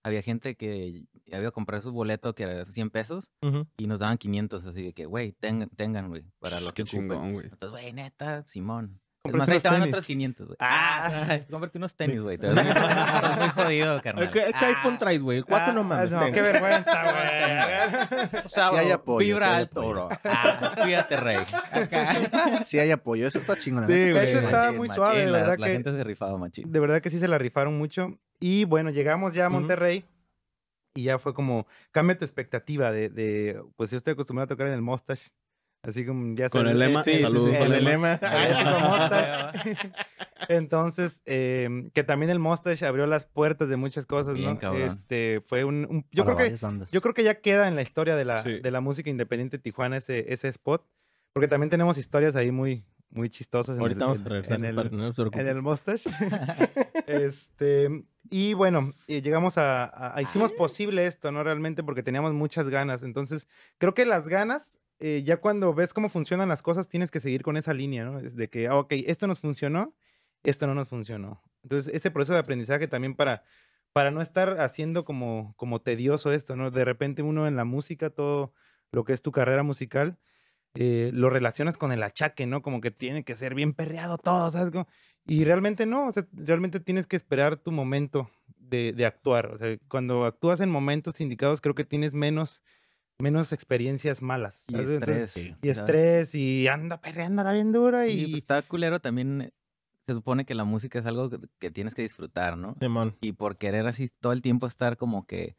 había gente que había comprado su boleto que era 100 pesos y nos daban 500, así de que, güey, tengan, tengan, güey, para lo que Qué chingón, güey. Entonces, güey, neta, Simón. Más, ahí estaban tenis. otros 500, güey. Ah. Cómprate unos tenis, güey. Te muy, estás muy jodido, carnal. ¿Qué, qué iPhone traes, güey? El 4 no Ah, mames. No, qué vergüenza, güey. Sabro, hay apoyo, Vibra sí hay alto, apoyo. bro. Ah, cuídate, rey. Acá. Sí hay apoyo, eso está chingón. la Sí, güey. Eso está Machín, muy machín, suave, de la, verdad la que- gente se rifaba, machín. De verdad que sí se la rifaron mucho. Y bueno, llegamos ya a. Monterrey y ya fue como, cambia tu expectativa de, de, pues yo estoy acostumbrado a tocar en el Mustache. Así como ya Con sabes, el lema, eh, eh, saludos Con al el lema. lema. el Mustache. Entonces, em, que también el Mustache abrió las puertas de muchas cosas, Bien ¿no? cabrón. Este, fue un, un- yo Para creo que bandas. yo creo que ya queda en la historia de la, Sí. de la música independiente de Tijuana ese, ese spot, porque también tenemos historias ahí muy, muy chistosas. en Ahorita el- vamos a en- regresar. en el- parte, no en el Mustache. este, y bueno, eh, llegamos a, a- a- Hicimos posible esto, ¿no? Realmente porque teníamos muchas ganas. Entonces, creo que las ganas, eh, ya cuando ves cómo funcionan las cosas, tienes que seguir con esa línea, ¿no? De que, ah, ok, esto nos funcionó, esto no nos funcionó. Entonces, ese proceso de aprendizaje también para, para no estar haciendo como, como tedioso esto, ¿no? De repente uno en la música, todo lo que es tu carrera musical, eh, lo relacionas con el achaque, ¿no? Como que tiene que ser bien perreado todo, ¿sabes? Y realmente no, o sea, realmente tienes que esperar tu momento de, de actuar. O sea, cuando actúas en momentos indicados, creo que tienes menos, menos experiencias malas. Y ¿sabes? Entonces, estrés. y estrés, y anda perreándola bien dura, Y y... pues, está culero también. Se supone que la música es algo que, que tienes que disfrutar, ¿no? Simón. Y por querer así todo el tiempo estar como que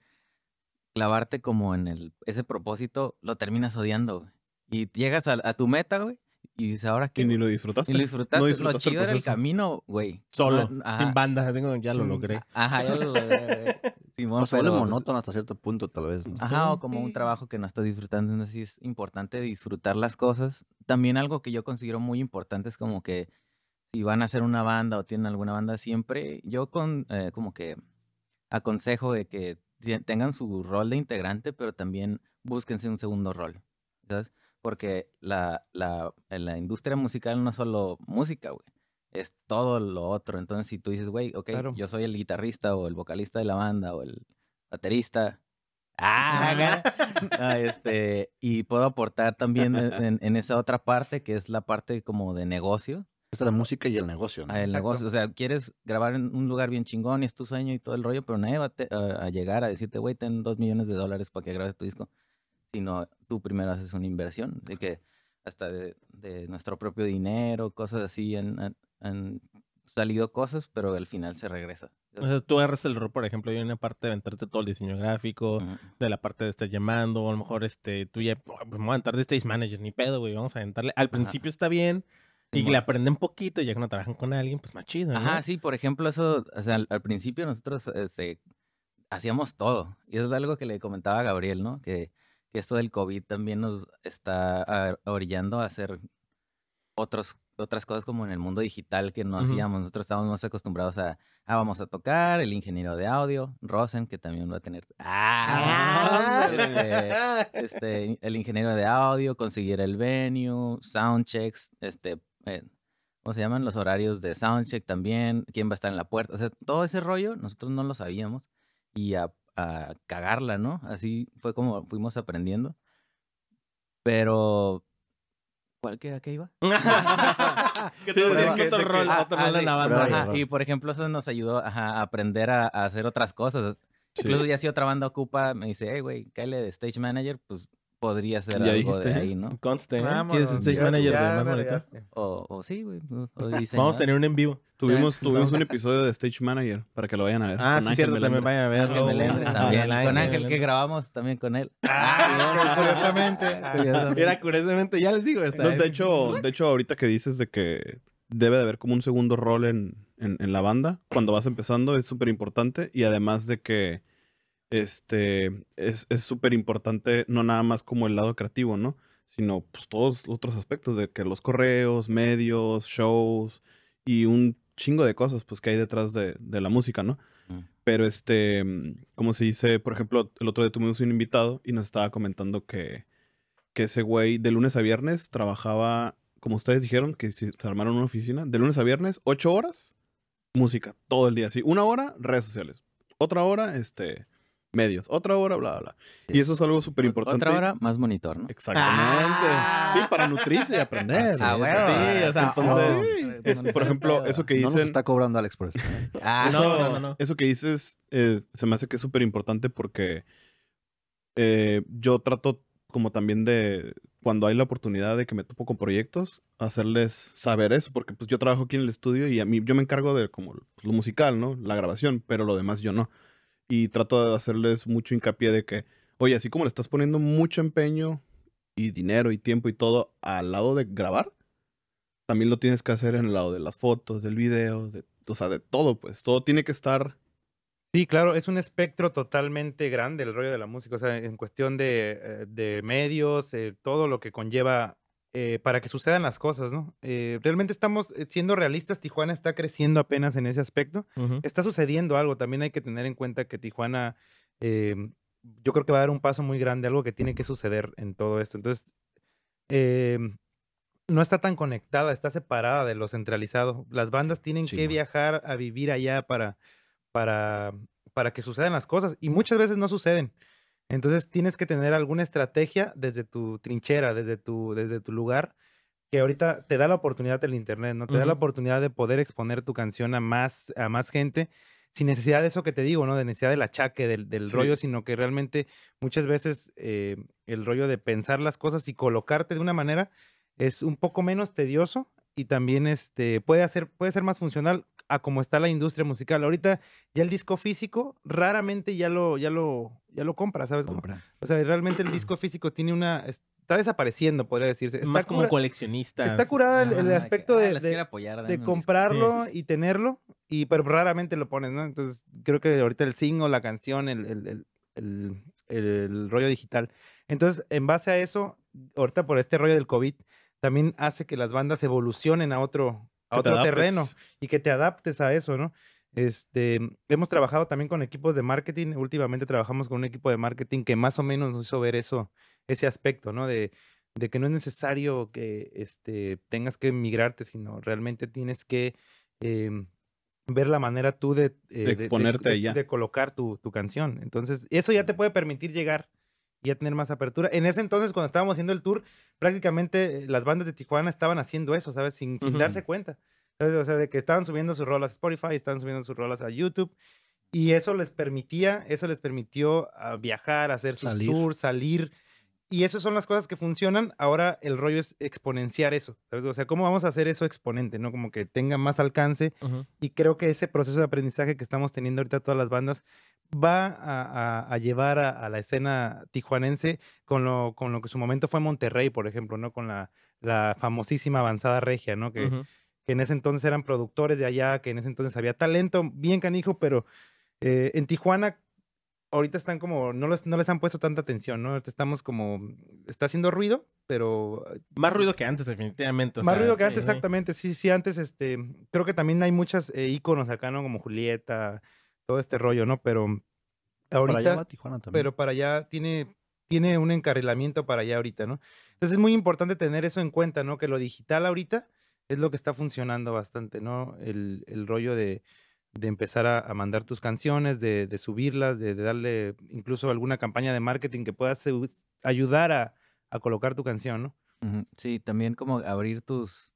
clavarte como en el ese propósito, lo terminas odiando, güey. Y llegas a, a tu meta, güey, y dices, ¿ahora qué? Y ni güey?". lo disfrutaste. Lo disfrutaste. No lo disfrutaste el chido era el proceso. camino, güey. Solo, No, sin banda. así como, ya lo logré. Ajá, ya lo logré, güey. Simón, O se vuelve pero- monótono hasta cierto punto, tal vez. ¿no? Ajá, o como un trabajo que no estás disfrutando. Entonces sí es importante disfrutar las cosas. También algo que yo considero muy importante es como que si van a hacer una banda o tienen alguna banda, siempre yo con eh, como que aconsejo de que tengan su rol de integrante, pero también búsquense un segundo rol, ¿sabes? Porque la, la, en la industria musical no es solo música, güey. Es todo lo otro. Entonces, si tú dices, güey, ok, Claro. yo soy el guitarrista o el vocalista de la banda o el baterista. Ah, ah, este, y puedo aportar también en, esa otra parte que es la parte como de negocio, Esta es la música y el negocio. ¿no? a el Exacto. negocio. O sea, quieres grabar en un lugar bien chingón y es tu sueño y todo el rollo, pero nadie va a, te- a- a llegar a decirte, güey, ten dos millones de dólares para que grabes tu disco. Sino tú primero haces una inversión, de que hasta de, de nuestro propio dinero, cosas así, han, han- han salido cosas, pero al final se regresa. O sea, tú agarras el rol, por ejemplo, y hay una parte de aventarte todo el diseño gráfico, de la parte de estar llamando, o a lo mejor este, tú ya, "Oh, pues me voy a aventar de stage manager, ni pedo, güey, vamos a aventarle. Al principio está bien, y le aprenden poquito, ya cuando trabajan con alguien, pues más chido, ¿no? Ajá, sí, por ejemplo, eso, o sea, al, al principio nosotros este, hacíamos todo. Y eso es algo que le comentaba a Gabriel, ¿no? Que, que esto del COVID también nos está orillando a hacer otros, otras cosas como en el mundo digital que no hacíamos. Nosotros estábamos más acostumbrados a, ah, vamos a tocar, el ingeniero de audio, Rosen, que también va a tener... ¡Ah! Este, este, el ingeniero de audio, conseguir el venue, soundchecks, este, eh, ¿cómo se llaman? Los horarios de soundcheck también, quién va a estar en la puerta, o sea, todo ese rollo nosotros no lo sabíamos y a, a cagarla, ¿no? Así fue como fuimos aprendiendo. Pero, ¿cuál que a qué iba? que Sí, que- otro rol, Ah, otro rol en la banda. ajá, y por ejemplo, eso nos ayudó ajá, a aprender a, a hacer otras cosas. Sí. Incluso ya si otra banda ocupa, me dice, hey, güey, cállate de stage manager, pues podría ser Ya algo dijiste, de ahí, ¿no? Conste, ¿eh? ¿Quieres stage ya- manager ya de me más bonito? regaste. O, o sí, güey. Vamos a tener un en vivo. Tuvimos, tuvimos un episodio de Stage Manager para que lo vayan a ver. Ah, con sí, Ángel cierto, también vayan a verlo. Ángel Melendres Ajá, también. el Con Ángel que grabamos también con él. Ah, curiosamente. Ah, Curiosamente. Era curiosamente, ya les digo. No, de hecho, de hecho, ahorita que dices de que debe de haber como un segundo rol en, en, en la banda, cuando vas empezando es súper importante y además de que este es es súper importante no nada más como el lado creativo, ¿no? Sino pues todos los otros aspectos de que los correos, medios, shows y un chingo de cosas pues que hay detrás de, de la música, ¿no? Mm. Pero este, mm, como se dice, por ejemplo, el otro día tuvimos un invitado y nos estaba comentando que, que ese güey de lunes a viernes trabajaba, como ustedes dijeron, que se armaron una oficina, de lunes a viernes, ocho horas, música, todo el día, así. Una hora, redes sociales. Otra hora, este, medios. Otra hora, bla, bla, bla. Y eso es algo súper importante. Otra hora, más monitor, ¿no? Exactamente. Ah. Sí, para nutrirse y aprender. Ah, Sí, bueno. Sí, o sea, Entonces, sí. este, por ejemplo, eso que No dicen... nos está cobrando Alex por esto. Ah, No, eso, no, no, no. eso que dices eh, se me hace que es súper importante porque eh, yo trato como también de, cuando hay la oportunidad de que me topo con proyectos, hacerles saber eso, porque pues yo trabajo aquí en el estudio y a mí yo me encargo de como pues, lo musical, ¿no? La grabación, pero lo demás yo no. Y trato de hacerles mucho hincapié de que, oye, así como le estás poniendo mucho empeño y dinero y tiempo y todo al lado de grabar, también lo tienes que hacer en el lado de las fotos, del video, de, o sea, de todo, pues. Todo tiene que estar Sí, claro, es un espectro totalmente grande el rollo de la música, o sea, en cuestión de, eh, de medios, eh, todo lo que conlleva eh, para que sucedan las cosas, ¿no? Eh, realmente estamos eh, siendo realistas, Tijuana está creciendo apenas en ese aspecto, está sucediendo algo, también hay que tener en cuenta que Tijuana, eh, yo creo que va a dar un paso muy grande, algo que tiene que suceder en todo esto, entonces, eh, no está tan conectada, está separada de lo centralizado, las bandas tienen Sí, que no. viajar a vivir allá para para, para que sucedan las cosas. Y muchas veces no suceden. Entonces tienes que tener alguna estrategia desde tu trinchera, desde tu, desde tu lugar, que ahorita te da la oportunidad del Internet, ¿no? Te da la oportunidad de poder exponer tu canción a más, a más gente sin necesidad de eso que te digo, ¿no? De necesidad del achaque, del, del Sí. rollo, sino que realmente muchas veces eh, el rollo de pensar las cosas y colocarte de una manera es un poco menos tedioso y también este, puede, hacer, puede ser más funcional a como está la industria musical. Ahorita ya el disco físico raramente ya lo, ya lo, ya lo compra, ¿sabes? cómo? Compra. O sea, realmente el disco físico tiene una... Está desapareciendo, podría decirse. Está Más como cura- coleccionista. Está curada el, el aspecto que, ah, de, de- apoyar, de comprarlo y tenerlo, y pero raramente lo pones, ¿no? Entonces, creo que ahorita el single, la canción, el, el, el, el- el rollo digital. Entonces, en base a eso, ahorita por este rollo del COVID, también hace que las bandas evolucionen a otro, a te otro terreno y que te adaptes a eso, ¿no? Este, hemos trabajado también con equipos de marketing. Últimamente trabajamos con un equipo de marketing que más o menos nos hizo ver eso, ese aspecto, ¿no? De, de que no es necesario que este, tengas que migrarte, sino realmente tienes que em, ver la manera tú de, eh, De ponerte de- allá. de colocar tu, tu canción. Entonces, eso ya te puede permitir llegar y ya tener más apertura. En ese entonces, cuando estábamos haciendo el tour, prácticamente eh, las bandas de Tijuana estaban haciendo eso, ¿sabes? Sin, sin darse cuenta. ¿sabes? O sea, de que estaban subiendo sus rolas a Spotify, estaban subiendo sus rolas a YouTube. Y eso les permitía, eso les permitió ah, viajar, hacer sus Salir. tours, salir. Y esas son las cosas que funcionan. Ahora el rollo es exponenciar eso. ¿sabes? O sea, ¿cómo vamos a hacer eso exponente? ¿no? Como que tenga más alcance. Y creo que ese proceso de aprendizaje que estamos teniendo ahorita todas las bandas va a, a- a llevar a, a la escena tijuanense con lo, con lo que su momento fue Monterrey, por ejemplo, ¿no? Con la, la famosísima avanzada regia, ¿no? Que en ese entonces eran productores de allá, que en ese entonces había talento bien canijo, pero eh, en Tijuana ahorita están como, no les, no les han puesto tanta atención, ¿no? Ahorita estamos como, está haciendo ruido, pero Más ruido que antes, definitivamente. o más sea, ruido que antes, sí, exactamente. Sí, sí, antes, este, creo que también hay muchas eh, íconos acá, ¿no? Como Julieta, todo este rollo, ¿no? Pero Para allá ahorita, va Tijuana también. pero para allá tiene, tiene un encarrilamiento para allá ahorita, ¿no? Entonces es muy importante tener eso en cuenta, ¿no? Que lo digital ahorita es lo que está funcionando bastante, ¿no? El, el rollo de, de empezar a, a mandar tus canciones, de, de subirlas, de, de darle incluso alguna campaña de marketing que pueda ayudar a, a colocar tu canción, ¿no? Sí, también como abrir tus,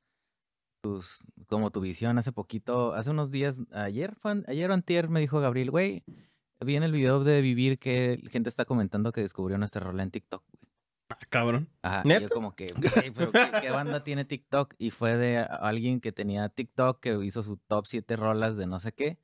tus, como tu visión. Hace poquito, hace unos días, ayer, ayer o antier, me dijo Gabriel, güey, vi en el video de Vivir que gente está comentando que descubrió nuestra rola en TikTok. güey". Ah, cabrón. Ajá, y yo ¿Neta? como que, güey, pero ¿qué, qué banda tiene TikTok? Y fue de alguien que tenía TikTok que hizo su top 7 rolas de no sé qué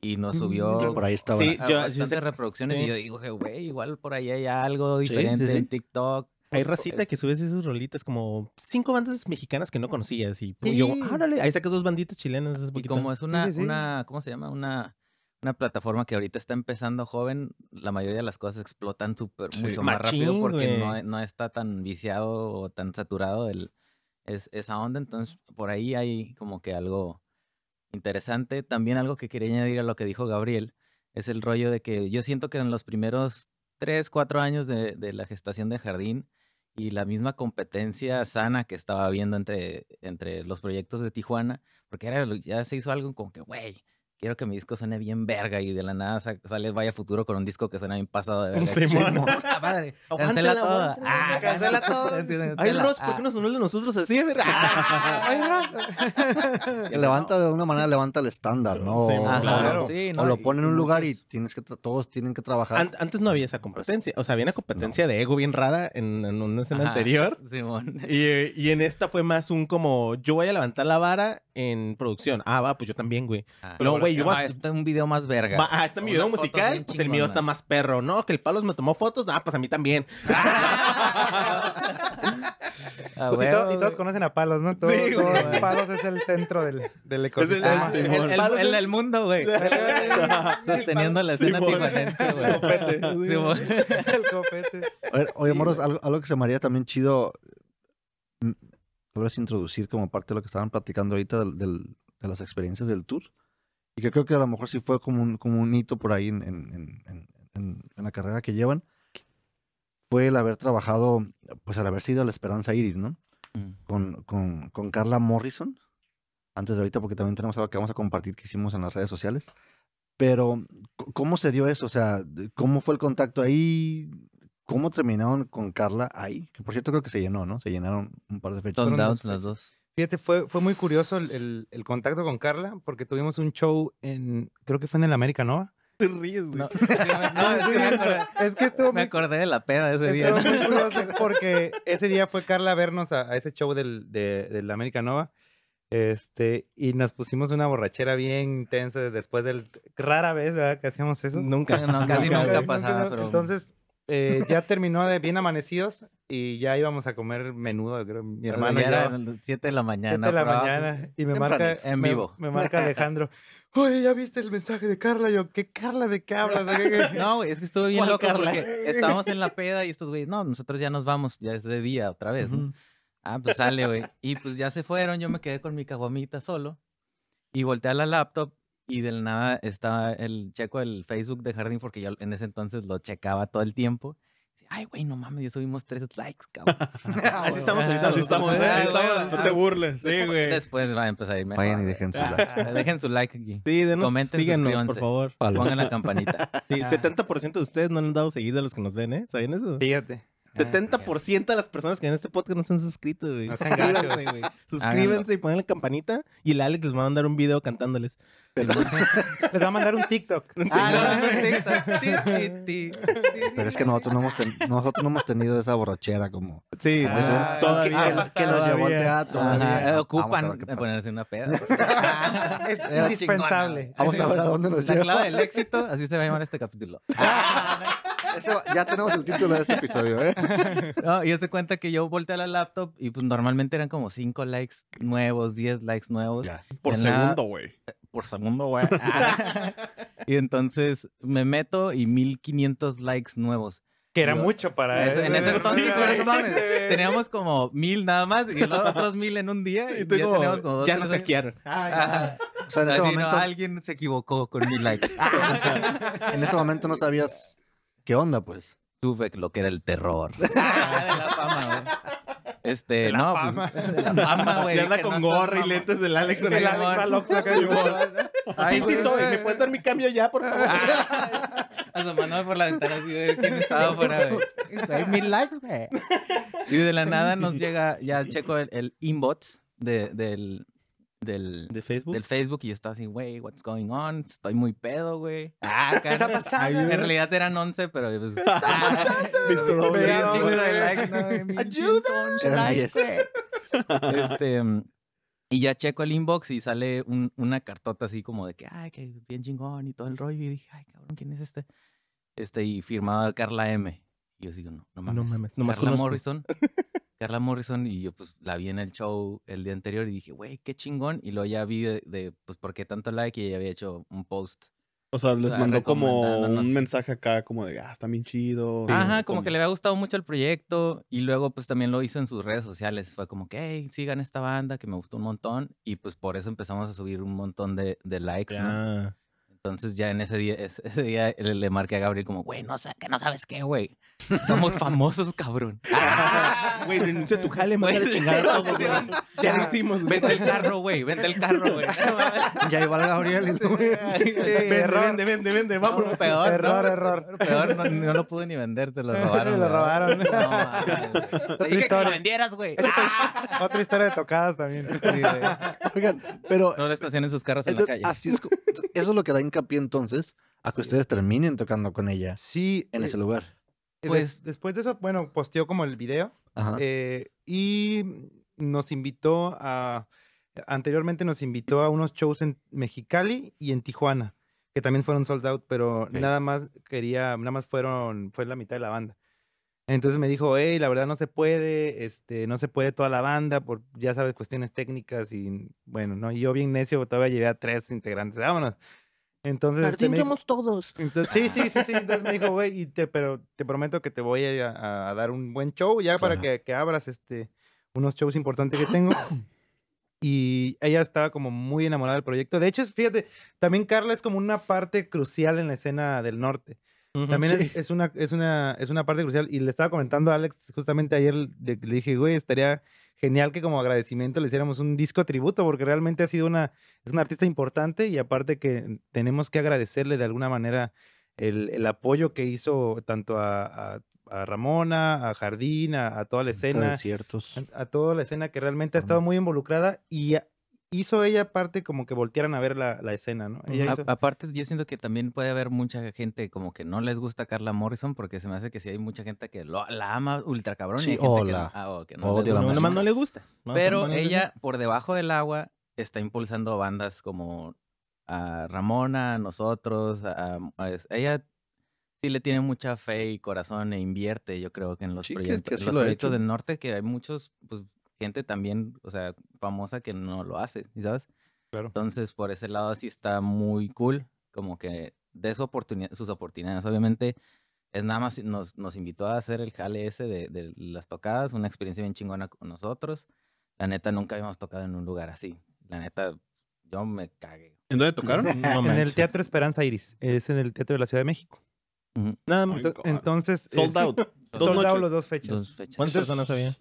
y nos subió Por ahí estaba. Sí, a yo- sí reproducciones sí. y yo digo, güey, igual por ahí hay algo Sí, sí, diferente sí. en TikTok. Hay racita que subes esas rolitas como cinco bandas mexicanas que no conocías y yo, órale, ahí sacas dos banditas chilenas. Y poquito. como es una, sí, sí. una, ¿cómo se llama? Una, una plataforma que ahorita está empezando joven, la mayoría de las cosas explotan súper, Sí. mucho más rápido porque no, no está tan viciado o tan saturado el, es, esa onda. Entonces, por ahí hay como que algo interesante. También algo que quería añadir a lo que dijo Gabriel es el rollo de que yo siento que en los primeros tres, cuatro años de, de la gestación de Jardín y la misma competencia sana que estaba habiendo entre, entre los proyectos de Tijuana, porque era, ya se hizo algo como que, güey, quiero que mi disco suene bien verga y de la nada sa- sale Vaya Futuro con un disco que suena bien pasado de verga. Simón. ¡Puta madre! Cancela todo. Ah, cancela todo. Ay. Ross, ¿por qué no sonó el de nosotros así? Ay, Ross. Levanta de una manera, levanta el estándar, ¿no? Sí, claro. sí, o lo pone en un lugar y tienes que tra- todos tienen que trabajar. An- antes no había esa competencia. O sea, había una competencia de ego bien rara en, en una escena Ajá, anterior. Simón. Y, y en esta fue más un como, yo voy a levantar la vara en producción. Ah, va, pues yo también, güey. Ah, Pero, güey, yo ah, a- este es un video más verga. Va, ah, está mi Unas video musical, pues el mío está más perro. No, que el Palos me tomó fotos, ah, pues a mí también. Ah, Pues, y, to- huevo, y todos conocen a Palos, ¿no? Todos, Sí, todos- güey. Palos es el centro del, del el- ecosistema. Ah, el, el- el es- del mundo, güey. Sosteniendo la escena tijuanense, güey. Copete, sí. Simón. el copete. Oye, oye, Sí, moros, güey. algo, algo que se me haría también chido, tal vez introducir como parte de lo que estaban platicando ahorita del, del- de las experiencias del tour. Y que creo que a lo mejor sí fue como un, como un hito por ahí en, en- en- en- en- en la carrera que llevan. Fue el haber trabajado, pues al haber sido la Esperanza Iris, ¿no? Mm. Con, con, con Carla Morrison. Antes de ahorita, porque también tenemos algo que vamos a compartir que hicimos en las redes sociales. Pero, ¿cómo se dio eso? O sea, ¿cómo fue el contacto ahí? ¿Cómo terminaron con Carla ahí? Que por cierto creo que se llenó, ¿no? Se llenaron un par de fechas. Dos las fechas. dos. Fíjate, fue, fue muy curioso el, el- el contacto con Carla, porque tuvimos un show en, creo que fue en el América Nova. Te ríes, güey. No, no, es que me acordé, Es que me muy, acordé de la peda de ese día. estuvo muy curioso porque ese día fue Carla a vernos a, a ese show del, de, del América Nova. Este, y nos pusimos una borrachera bien intensa después del. Rara vez, ¿verdad? Que hacíamos eso. Nunca. No, casi Nunca, nunca pasaba, pero... Entonces, eh, ya terminó de bien amanecidos y ya íbamos a comer menudo, creo, mi hermano ya yo. eran 7 de la mañana. Siete de la ah, mañana y me marca. En me- vivo. Me, marca Alejandro. Oye, ¿ya viste el mensaje de Carla? Yo, ¿qué Carla? ¿De qué hablas? ¿De qué- qué?" No, güey, es que estuvo bien ¿Cuál loco Carla? porque estábamos en la peda y estos güeyes, no, nosotros ya nos vamos, ya es de día otra vez, ¿no? Ujú. Ah, pues sale, güey. Y pues ya se fueron, yo me quedé con mi caguamita solo. Y volteé a la laptop y del nada estaba el checo del Facebook de Jardín porque yo en ese entonces lo checaba todo el tiempo. Ay, güey, no mames, ya subimos tres likes, cabrón. Así estamos ahorita. Así estamos, ¿eh? ¿eh? Ah, Estamos-. No te burles. Sí, güey. Después va a empezar a ir mejor. Vayan y dejen su Ah, like. Dejen su like aquí. Sí, denos, Comenten, síganos, por favor. Pongan la campanita. Sí, Ah. 70% de ustedes no han dado seguido a los que nos ven, ¿eh? ¿Sabían eso? Fíjate. 70% de las personas que ven este podcast no se han suscrito, güey. No. Suscríbanse, güey. Suscríbanse y ponen la campanita y el Alex les va a mandar un video cantándoles. Les va a mandar un TikTok. Ah, no, TikTok. Ti, ti, ti. Pero es que nosotros no hemos, ten- nosotros no hemos tenido esa borrachera como Sí, Ah, todavía. que, que nos llevó al teatro. Ajá, Vamos a ver Ocupan ponerse una peda. Es Era indispensable. Vamos a ver a dónde nos La lleva. clave del éxito, así se va a llamar este capítulo. Eso- ya tenemos el título de este episodio, ¿eh? No, y se cuenta que yo volteé a la laptop y pues normalmente eran como 5 likes nuevos, 10 likes nuevos Ya. Por segundo, güey. por segundo, güey. y entonces me meto y 1500 likes nuevos. Que era Yo- mucho para Eso- en ese entonces, Sí, no teníamos como mil nada más y los otros mil en un día. Y, Y tú ya como, teníamos como dos, ya años. hackearon. Ajá. O sea, en ese, Así, no, momento, alguien se equivocó con mi like. en ese momento no sabías qué onda, pues. Tuve lo que era el terror. Ah, de la fama, güey. Este, De la no, fama. pues, de la fama, güey. Ya anda que con no gorra y lentes del Alex. con El el- Alex acá, Sí. Ay, sí, sí güey. soy. ¿Me puedes dar mi cambio ya, por favor? Asomándome por la ventana así de quién estaba afuera, güey. Hay mil likes, güey. Y de la nada nos llega, ya checo el, el inbox de, del, del, ¿De Facebook? del Facebook y yo estaba así, güey, what's going on? Estoy muy pedo, güey. Ah, ¿Qué está pasando? En realidad eran 11, pero pues... ah, doble. likes, ¿no? güey? Mil Ayuda. chingón, Eran likes, 10. güey. Este... Y ya checo el inbox y sale un- una cartota así como de que, ay, que bien chingón y todo el rollo. Y dije, ay, cabrón, ¿quién es este? Este, y firmaba Carla M. Y yo digo, no, no mames. No mames, nomás Carla conozco. Morrison. Carla Morrison y yo pues la vi en el show el día anterior y dije, güey, qué chingón. Y luego ya vi de, de, pues, por qué tanto like y ella había hecho un post. O sea, les sea, mandó como un mensaje acá como de, ah, está bien chido. Ajá, como que le había gustado mucho el proyecto y luego pues también lo hizo en sus redes sociales. Fue como que, hey, sigan esta banda que me gustó un montón y pues por eso empezamos a subir un montón de, de likes, ¿no? Entonces ya en ese día, ese día le, le marqué a Gabriel como, güey, no sé, que no sabes qué, güey. Somos famosos, cabrón. Güey, renuncia a tu jale, Güey, mándale a chingar a todos. sí, güey. Ya lo hicimos, güey. Vente el carro, güey, vente el carro, güey. Ya iba el Gabriel. no- Vende, error. vende, vende, vende, vámonos. Peor, ¿no? Error, error. Peor, no, no lo pude ni vender, te lo robaron. Lo güey. robaron. No. Te dije que historia. lo vendieras, güey. Otra historia de tocadas también. Sí. Oigan, pero No le estacionen sus carros en la entonces, calle. así es, eso es lo que da hincapié entonces a que ustedes terminen tocando con ella Sí. en eh, ese lugar. des- Pues- después de eso, bueno, posteó como el video Ajá. eh, y nos invitó a. Anteriormente nos invitó a unos shows en Mexicali y en Tijuana, que también fueron sold out, pero nada más quería, nada más fueron, fue la mitad de la banda. Entonces me dijo, hey, la verdad no se puede, este, no se puede toda la banda por, ya sabes, cuestiones técnicas y bueno, no, y yo bien necio, todavía llevé a tres integrantes, vámonos. Entonces, este, me dijo- todos. entonces, sí, sí, sí, sí. Entonces me dijo, güey, y te, pero te prometo que te voy a, a- a dar un buen show ya para Claro. que, que abras este, unos shows importantes que tengo. Y ella estaba como muy enamorada del proyecto. De hecho, fíjate, también Carla es como una parte crucial en la escena del norte. También es, es una, es, una, es una parte crucial. Y le estaba comentando a Alex justamente ayer, le, le dije, güey, estaría genial que como agradecimiento le hiciéramos un disco tributo, porque realmente ha sido una, es una artista importante y aparte que tenemos que agradecerle de alguna manera el, el apoyo que hizo tanto a, a- a Ramona, a Jardín, a, a toda la escena, Desiertos. a, a toda la escena que realmente ha estado muy involucrada y a- hizo ella parte como que voltearan a ver la, la escena, ¿no? Ella A- hizo- aparte, yo siento que también puede haber mucha gente como que no les gusta Carla Morrison, porque se me hace que sí hay mucha gente que lo- la ama ultra cabrón. y Sí, hay gente o que no- ah, o que no les. No, música. nomás no le gusta. No, Pero no le gusta. ella, por debajo del agua, está impulsando bandas como a Ramona, a nosotros. a- ella sí le tiene mucha fe y corazón e invierte, yo creo que en los Sí, proyectos, que sí los lo ha proyectos hecho. del norte, que hay muchos, pues, gente también, o sea, famosa que no lo hace, ¿sí ¿sabes? Claro. Entonces, por ese lado sí está muy cool, como que de su oportunidad, sus oportunidades. Obviamente, es nada más, nos, nos invitó a hacer el jale ese de, de las tocadas, una experiencia bien chingona con nosotros. La neta, nunca habíamos tocado en un lugar así. La neta, yo me cagué. ¿En dónde tocaron? No en el. Teatro Esperanza Iris, es en el Teatro de la Ciudad de México. Ujú. Nada más. Entonces, Sold eh, out. Dos sold out las dos fechas. Dos fechas. ¿Cuántas personas había?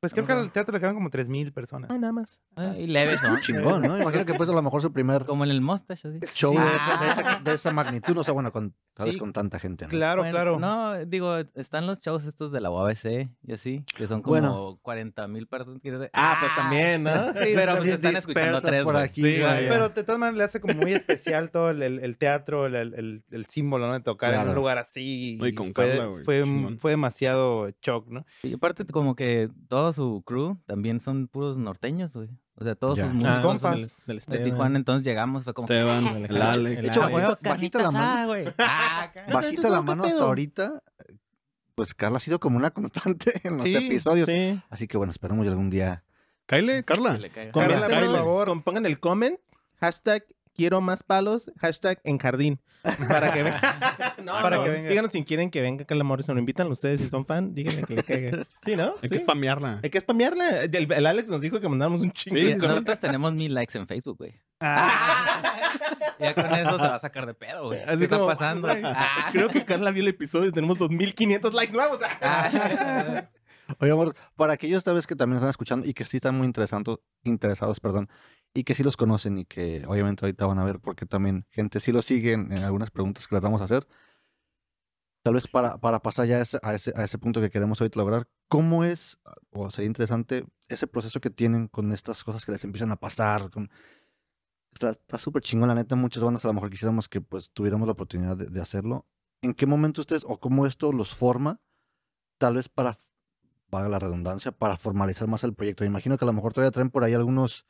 Pues creo que al teatro le quedan como 3.000 personas. Ah, nada más. Ah, y leves, ¿no? Chingón, ¿no? Imagino que pues a lo mejor su primer Como en el Mustache, así. show Sí. de, esa, de, esa, de esa magnitud, o sea, bueno, con, Sí. con tanta gente, ¿no? Claro, Bueno, claro. No, digo, están los shows estos de la UABC y así, que son como Bueno. 40 mil personas. que- Ah, pues también, ¿no? Sí, pero pues están escuchando dispersas tres, por güey. aquí, Sí, güey. Pero de todas maneras le hace como muy especial todo el, el- el teatro, el, el- el símbolo, ¿no? De tocar en Claro. un lugar así. No, y con fue, Carla, güey, fue, chingón. fue demasiado shock, ¿no? Y aparte como que todo su crew también son puros norteños, güey. O sea, todos Ya. sus Ah, músicos compas. del, del de. Tijuana. Entonces llegamos, fue como... Esteban, el el Ale. De hecho, bajita la mano, güey. Ah, bajita la mano hasta ahorita, pues Carla ha sido como una constante en los Sí, episodios. Sí. Así que bueno, esperemos que algún día. Cáile, Carla. Coméntenos, por favor. pongan el comment, hashtag quiero más palos, hashtag en jardín. Para que vengan. no, Para no, que venga. Díganos si quieren que venga Carla Morrison. Lo invitan ustedes si son fan. Díganle que le caiga. Sí, ¿no? Hay que spamearla. Hay que spamearla. El, el Alex nos dijo que mandáramos un chingo. Sí, Nosotros tenemos mil likes en Facebook, güey. Ah, Ya con eso se va a sacar de pedo, güey. Así ¿Qué está pasando? güey, Ah. Creo que Carla vio el episodio y tenemos 2500 likes nuevos. Ah. Oye, amor, para aquellos tal vez que también están escuchando y que sí están muy interesantes, interesados, perdón, y que sí los conocen y que obviamente ahorita van a ver porque también gente sí los sigue en, en algunas preguntas que les vamos a hacer. Tal vez para, para pasar ya a ese, a, ese, a ese punto que queremos ahorita lograr, ¿cómo es, o sería interesante, ese proceso que tienen con estas cosas que les empiezan a pasar? Con... Está súper chingón, la neta, muchas bandas a lo mejor quisiéramos que pues tuviéramos la oportunidad de, de hacerlo. ¿En qué momento ustedes, o cómo esto los forma, tal vez para valga la redundancia, para formalizar más el proyecto. Me imagino que a lo mejor todavía traen por ahí algunos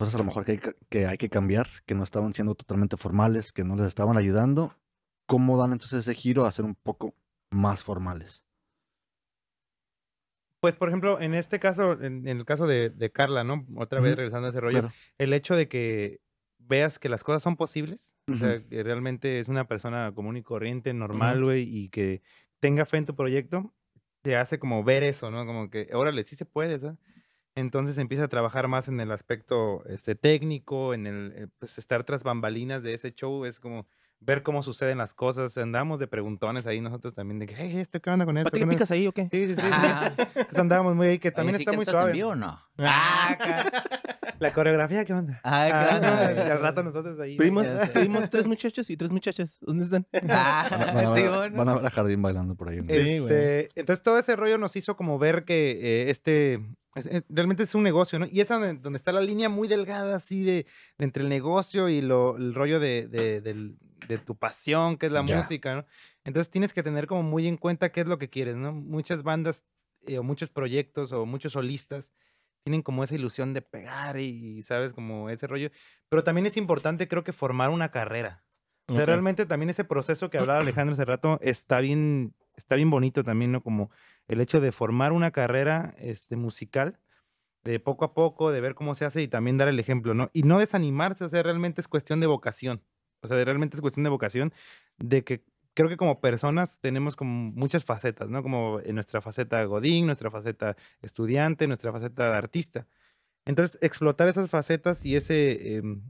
cosas a lo mejor que hay que, hay que cambiar, que no estaban siendo totalmente formales, que no les estaban ayudando. ¿Cómo dan entonces ese giro a ser un poco más formales? Pues, por ejemplo, en este caso, en, en el caso de, de Carla, ¿no? Otra vez Ujú, regresando a ese rollo, claro. el hecho de que veas que las cosas son posibles, o sea, que realmente es una persona común y corriente, normal, güey, y que tenga fe en tu proyecto, te hace como ver eso, ¿no? Como que, órale, sí se puede, ¿sabes? Entonces empieza a trabajar más en el aspecto este, técnico, en el eh, pues, estar tras bambalinas de ese show, es como ver cómo suceden las cosas. Andamos de preguntones ahí nosotros también, de que, hey, ¿esto qué onda con esto? ¿Para qué ¿Qué le onda?" picas ahí o qué? Sí, sí, sí. sí. Ah. Entonces andábamos muy ahí, que también Oye, ¿sí está muy cantas en suave. vivo o no? Ah, la coreografía, ¿qué onda? Ay, Ah, ¿qué onda, y güey? al rato nosotros ahí. Pedimos, pedimos tres muchachos y tres muchachas. ¿Dónde están? Ah, Van a, van a sí, ver, bueno. van a ver a Jardín bailando por ahí. ¿no? Sí, güey. Este, entonces todo ese rollo nos hizo como ver que eh, este es- es- realmente es un negocio, ¿no? Y es donde, donde está la línea muy delgada así de, de entre el negocio y lo, el rollo de, de, tu pasión, que es la música, ¿no? Entonces tienes que tener como muy en cuenta qué es lo que quieres, ¿no? Muchas bandas eh, o muchos proyectos o muchos solistas tienen como esa ilusión de pegar y, ¿sabes? Como ese rollo. Pero también es importante, creo que formar una carrera. O sea, Ok. realmente también ese proceso que hablaba Alejandro hace rato está bien, está bien bonito también, ¿no? Como el hecho de formar una carrera este, musical, de poco a poco, de ver cómo se hace y también dar el ejemplo, ¿no? Y no desanimarse, o sea, realmente es cuestión de vocación. O sea, realmente es cuestión de vocación, de que creo que como personas tenemos como muchas facetas, ¿no? Como en nuestra faceta Godín, nuestra faceta estudiante, nuestra faceta artista. Entonces, explotar esas facetas y ese, em,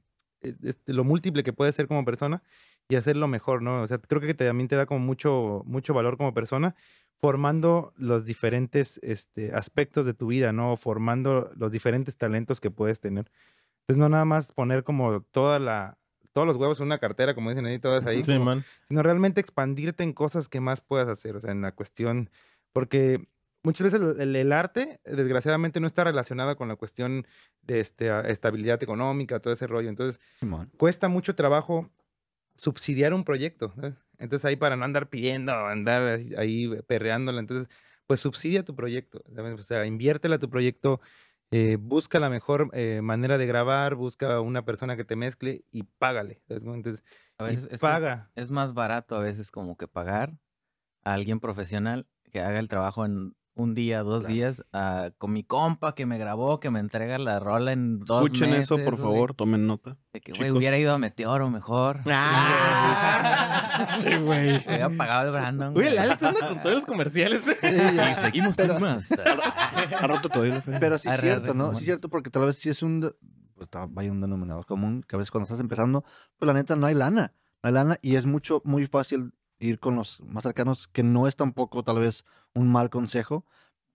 lo múltiple que puedes ser como persona y hacerlo mejor, ¿no? O sea, creo que te- también te da como mucho, mucho valor como persona, formando los diferentes este, aspectos de tu vida, ¿no? Formando los diferentes talentos que puedes tener. Entonces, no nada más poner como toda la, todos los huevos en una cartera, como dicen ahí, todas ahí, Sí, como- man. sino realmente expandirte en cosas que más puedas hacer, o sea, en la cuestión, porque muchas veces el, el- el arte, desgraciadamente, no está relacionado con la cuestión de este, estabilidad económica, todo ese rollo, entonces Simón. cuesta mucho trabajo subsidiar un proyecto, ¿sabes? entonces ahí para no andar pidiendo, andar ahí- perreándola, entonces, pues subsidia tu proyecto, ¿sabes? o sea, inviértela a tu proyecto, eh, busca la mejor eh, manera de grabar, busca una persona que te mezcle y págale, ¿sabes? Entonces, A y veces es, que paga. es más barato a veces como que pagar a alguien profesional que haga el trabajo en un día, dos Claro. días, a- con mi compa que me grabó, que me entrega la rola en dos Escuchen eso, por güey. favor, tomen nota. De que, güey, hubiera ido a Meteoro mejor. Ah. Sí, güey. Hubiera pagado el Brandon. Uy, el güey. Alex anda con todos los comerciales. Sí. Y seguimos Pero- con más. A rato fe. Pero sí es cierto, ¿no? Sí es cierto, porque tal vez sí es un, pues está- vaya un denominador común, que a veces cuando estás empezando, pues la neta no hay lana, no hay lana y es mucho, muy fácil ir con los más cercanos, que no es tampoco tal vez un mal consejo,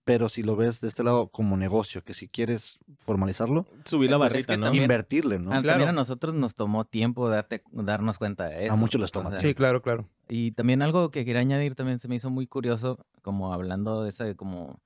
Pero si lo ves de este lado como negocio, que si quieres formalizarlo, Subir la Pues es barrita, que ¿no? también- invertirle, ¿no? Claro. También a nosotros nos tomó tiempo darte, darnos cuenta de eso. muchos les toma o sea, Sí, claro, claro. Y también algo que quería añadir también se me hizo muy curioso, como hablando de esa como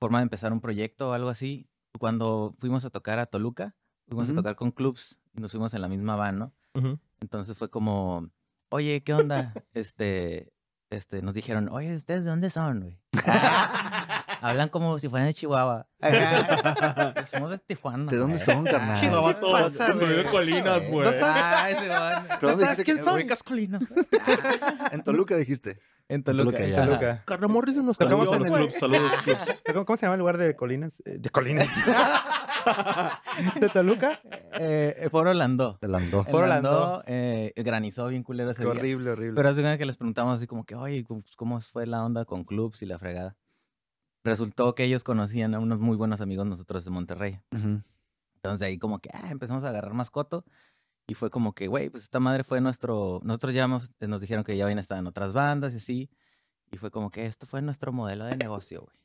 forma de empezar un proyecto o algo así. Cuando fuimos a tocar a Toluca, fuimos Ujú. a tocar con clubs y nos fuimos en la misma van, ¿no? Ujú. Entonces fue como, oye, ¿qué onda? este, este, nos dijeron, oye, ¿ustedes de dónde son, güey? "Ah, hablan como si fueran de Chihuahua. Ajá. Somos de Tijuana. ¿De dónde güey". son, Ah, carnal? ¿qué Novato, pasa, de Nueve güey? Colinas, güey. Ah, ese van. ¿Pero dónde dijiste que- güey? Ubicas Colinas. En Toluca dijiste. En Toluca, Toluca. ya. ajá. Toluca. Carla Morrison nos Tocamos en el- clubs, saludos, clubs. ¿Cómo, cómo se llama el lugar de Colinas? Eh, De Colinas. ¿De Toluca? Eh, Foro Orlando. Te landó. Foro Orlando Orlando. eh, granizó bien culero ese Qué día. horrible, horrible. Pero hace cuenta que les preguntamos así como que, oye, pues, ¿cómo fue la onda con clubs y la fregada? Resultó que ellos conocían a unos muy buenos amigos nosotros de Monterrey. Entonces ahí como que ah, empezamos a agarrar mascoto y fue como que, güey, pues esta madre fue nuestro, nosotros ya hemos- nos dijeron que ya habían estado en otras bandas y así, y fue como que esto fue nuestro modelo de negocio, güey.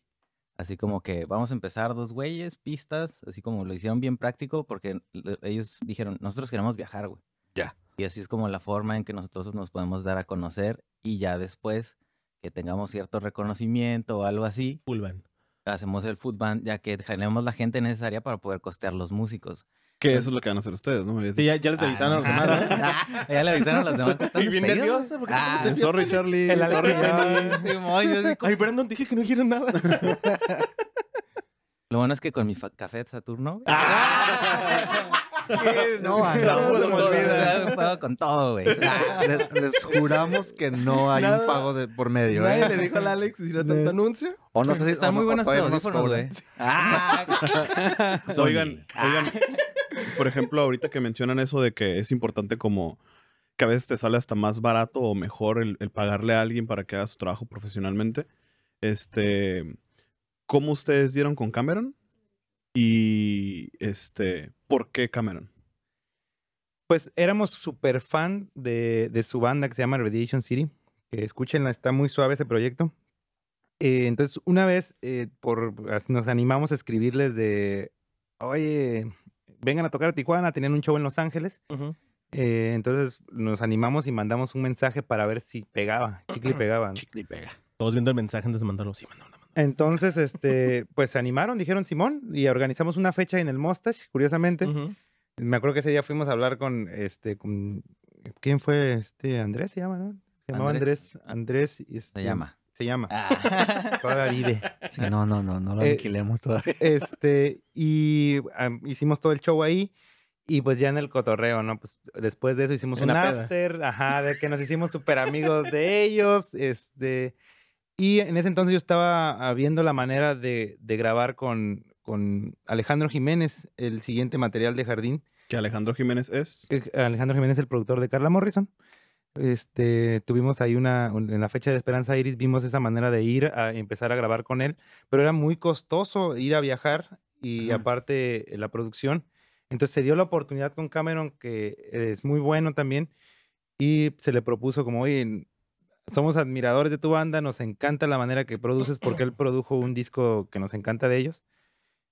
Así como que vamos a empezar dos güeyes, pistas, así como lo hicieron bien práctico porque ellos dijeron, nosotros queremos viajar, güey. Ya. Y así es como la forma en que nosotros nos podemos dar a conocer y ya después que tengamos cierto reconocimiento o algo así, Full band. hacemos el food band ya que generemos la gente necesaria para poder costear los músicos. Que eso es lo que van a hacer ustedes, ¿no? Me Sí, ya, ya les avisaron a los demás, ¿no? ya le avisaron a los demás que están Y bien despedidos. nerviosa, ¿por qué te Ah, Sorry, Charlie. El Alex Sorry, como- Ay, Brandon, dije que no quiero nada. Lo bueno es que con mi café de Saturno. No, Ah, no, no, no, puedo con todo, güey. Ah, Les, les juramos que no hay Nada. un pago de, por medio, Nadie ¿eh? le dijo al Alex si no tanto anuncio. O no sé si Están muy no- buenos nos audífonos, güey. Ah, Oigan, oigan, por ejemplo, ahorita que mencionan eso de que es importante como que a veces te sale hasta más barato o mejor el, pagarle a alguien para que haga su trabajo profesionalmente. Este, ¿cómo ustedes dieron con Cameron? Y este, ¿por qué Cameron? Pues éramos súper fan de, su banda que se llama Radiation City. Que escúchenla, está muy suave ese proyecto. Eh, entonces, una vez eh, por, nos animamos a escribirles de, oye, vengan a tocar a Tijuana, tenían un show en Los Ángeles. Eh, entonces nos animamos y mandamos un mensaje para ver si pegaba, chicle y pegaba. ¿no? Chicle y pega. Todos viendo el mensaje antes de mandarlo. Sí, mándalo. Entonces, este, pues se animaron, dijeron Simón, y organizamos una fecha en el Mustache, curiosamente. Me acuerdo que ese día fuimos a hablar con, este, con, ¿quién fue? Este, Andrés se llama, ¿no? Se llamaba Andrés. Andrés. Andrés. y Se este, llama. Se llama. Ah. Todavía vive. Sí, no, no, no, no lo Eh, alquilemos todavía. Este, y am, hicimos todo el show ahí. Y pues ya en el cotorreo, ¿no? Pues después de eso hicimos En un peda. after, ajá, de que nos hicimos súper amigos de ellos, este, y en ese entonces yo estaba viendo la manera de, de grabar con, con Alejandro Jiménez el siguiente material de Jardín. Que Alejandro Jiménez es. Alejandro Jiménez es el productor de Carla Morrison. Este, tuvimos ahí una, un- en la fecha de Esperanza Iris, vimos esa manera de ir a empezar a grabar con él, pero era muy costoso ir a viajar y Ajá. aparte eh, la producción. Entonces se dio la oportunidad con Cameron, que es muy bueno también, y se le propuso como, oye, somos admiradores de tu banda, nos encanta la manera que produces porque él produjo un disco que nos encanta de ellos.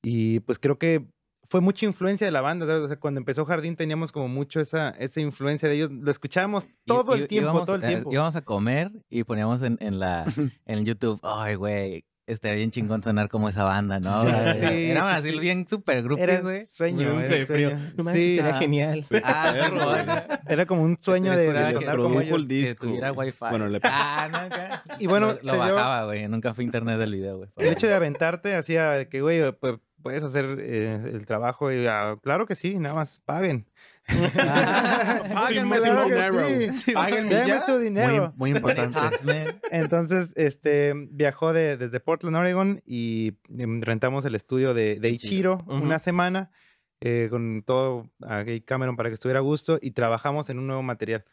Y pues creo que fue mucha influencia de la banda. ¿sabes? O sea, cuando empezó Jardín teníamos como mucho esa, esa influencia de ellos. Lo escuchábamos todo Y- el y- tiempo, íbamos, todo el eh, tiempo. íbamos a comer y poníamos en, en la en YouTube, ay, güey, estaría bien chingón sonar como esa banda, ¿no? Sí, Era- sí, así sí. bien super Era groupies, güey. sueño, Un era frío. sueño. No manches, Sí, sería ah. genial. Ah, güey. Era como un sueño de, de que sonar como el Que disco. tuviera wifi. Bueno, le- Ah. Y bueno, lo, bajaba, güey. Nunca fue internet del video, güey. El hecho de aventarte hacía que, güey, pues, puedes hacer eh, el trabajo y ah, claro que sí, nada más paguen. Páguenme Claro que dinero. sí. Páguenme ya. su dinero. muy importante. Entonces, este, viajó de, desde Portland, Oregon, y em, rentamos el estudio de, de Ichiro una semana eh, con todo a Gay Cameron para que estuviera a gusto y trabajamos en un nuevo material.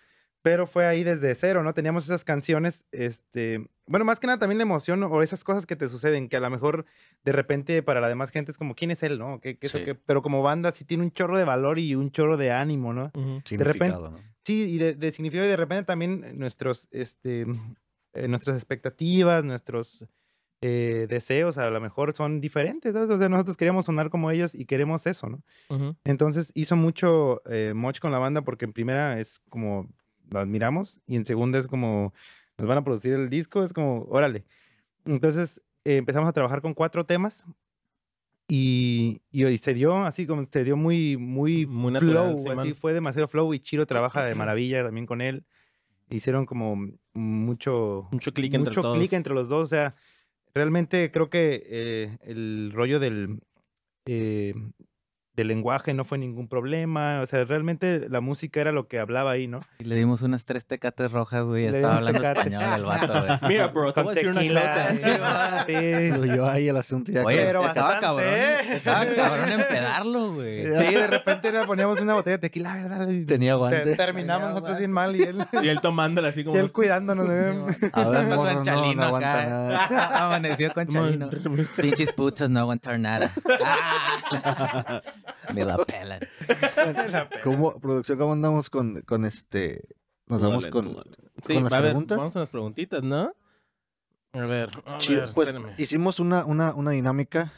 Pero fue ahí desde cero, ¿no? Teníamos esas canciones, este, bueno, más que nada también la emoción o esas cosas que te suceden, que a lo mejor de repente para la demás gente es como, ¿quién es él, no? ¿Qué, qué es eso Sí. que-?" Pero como banda sí tiene un chorro de valor y un chorro de ánimo, ¿no? Ujú. Significado, ¿no? Sí, y de, de significado y de repente también nuestros, este, eh, nuestras expectativas, nuestros, eh, deseos a lo mejor son diferentes, ¿sabes? O sea, nosotros queríamos sonar como ellos y queremos eso, ¿no? Entonces hizo mucho eh, Moch con la banda porque en primera es como lo admiramos y en segunda es como nos van a producir el disco, es como, órale. Entonces eh, empezamos a trabajar con cuatro temas y, y, y se dio así como se dio muy, muy, Muy natural, flow, Simón. así fue demasiado flow y Chiro trabaja de maravilla también con él. Hicieron como mucho, Mucho clic entre mucho clic entre los dos. O sea, realmente creo que eh, el rollo del, eh, del lenguaje no fue ningún problema. O sea, realmente la música era lo que hablaba ahí, ¿no? Y le dimos unas tres tecates rojas, güey. Estaba hablando Tecate. español el vato, güey. Mira, bro, te voy a decir una cosa. sí, sí. Fluyó ahí el asunto. Ya Oye, Pero estaba bastante, cabrón. ¿eh? Estaba cabrón en pedarlo, güey. Sí, de repente le poníamos una botella de tequila, ¿verdad? Y Tenía te- guante. terminamos Tenía nosotros guante. bien mal y él, Y él tomándola así y como. él cuidándonos. ¿eh? A ver, Con no, Chalino no aguanta acá. nada. Amaneció con Chalino. Pinches putos no aguantar nada. Me la pelan. ¿Cómo, producción, cómo andamos con, con este... Nos Tú vamos dale, con... tú dale. Sí, con las va a ver, preguntas? vamos a las preguntitas, ¿no? A ver, a Chido, ver, pues espérame. hicimos una, una, una dinámica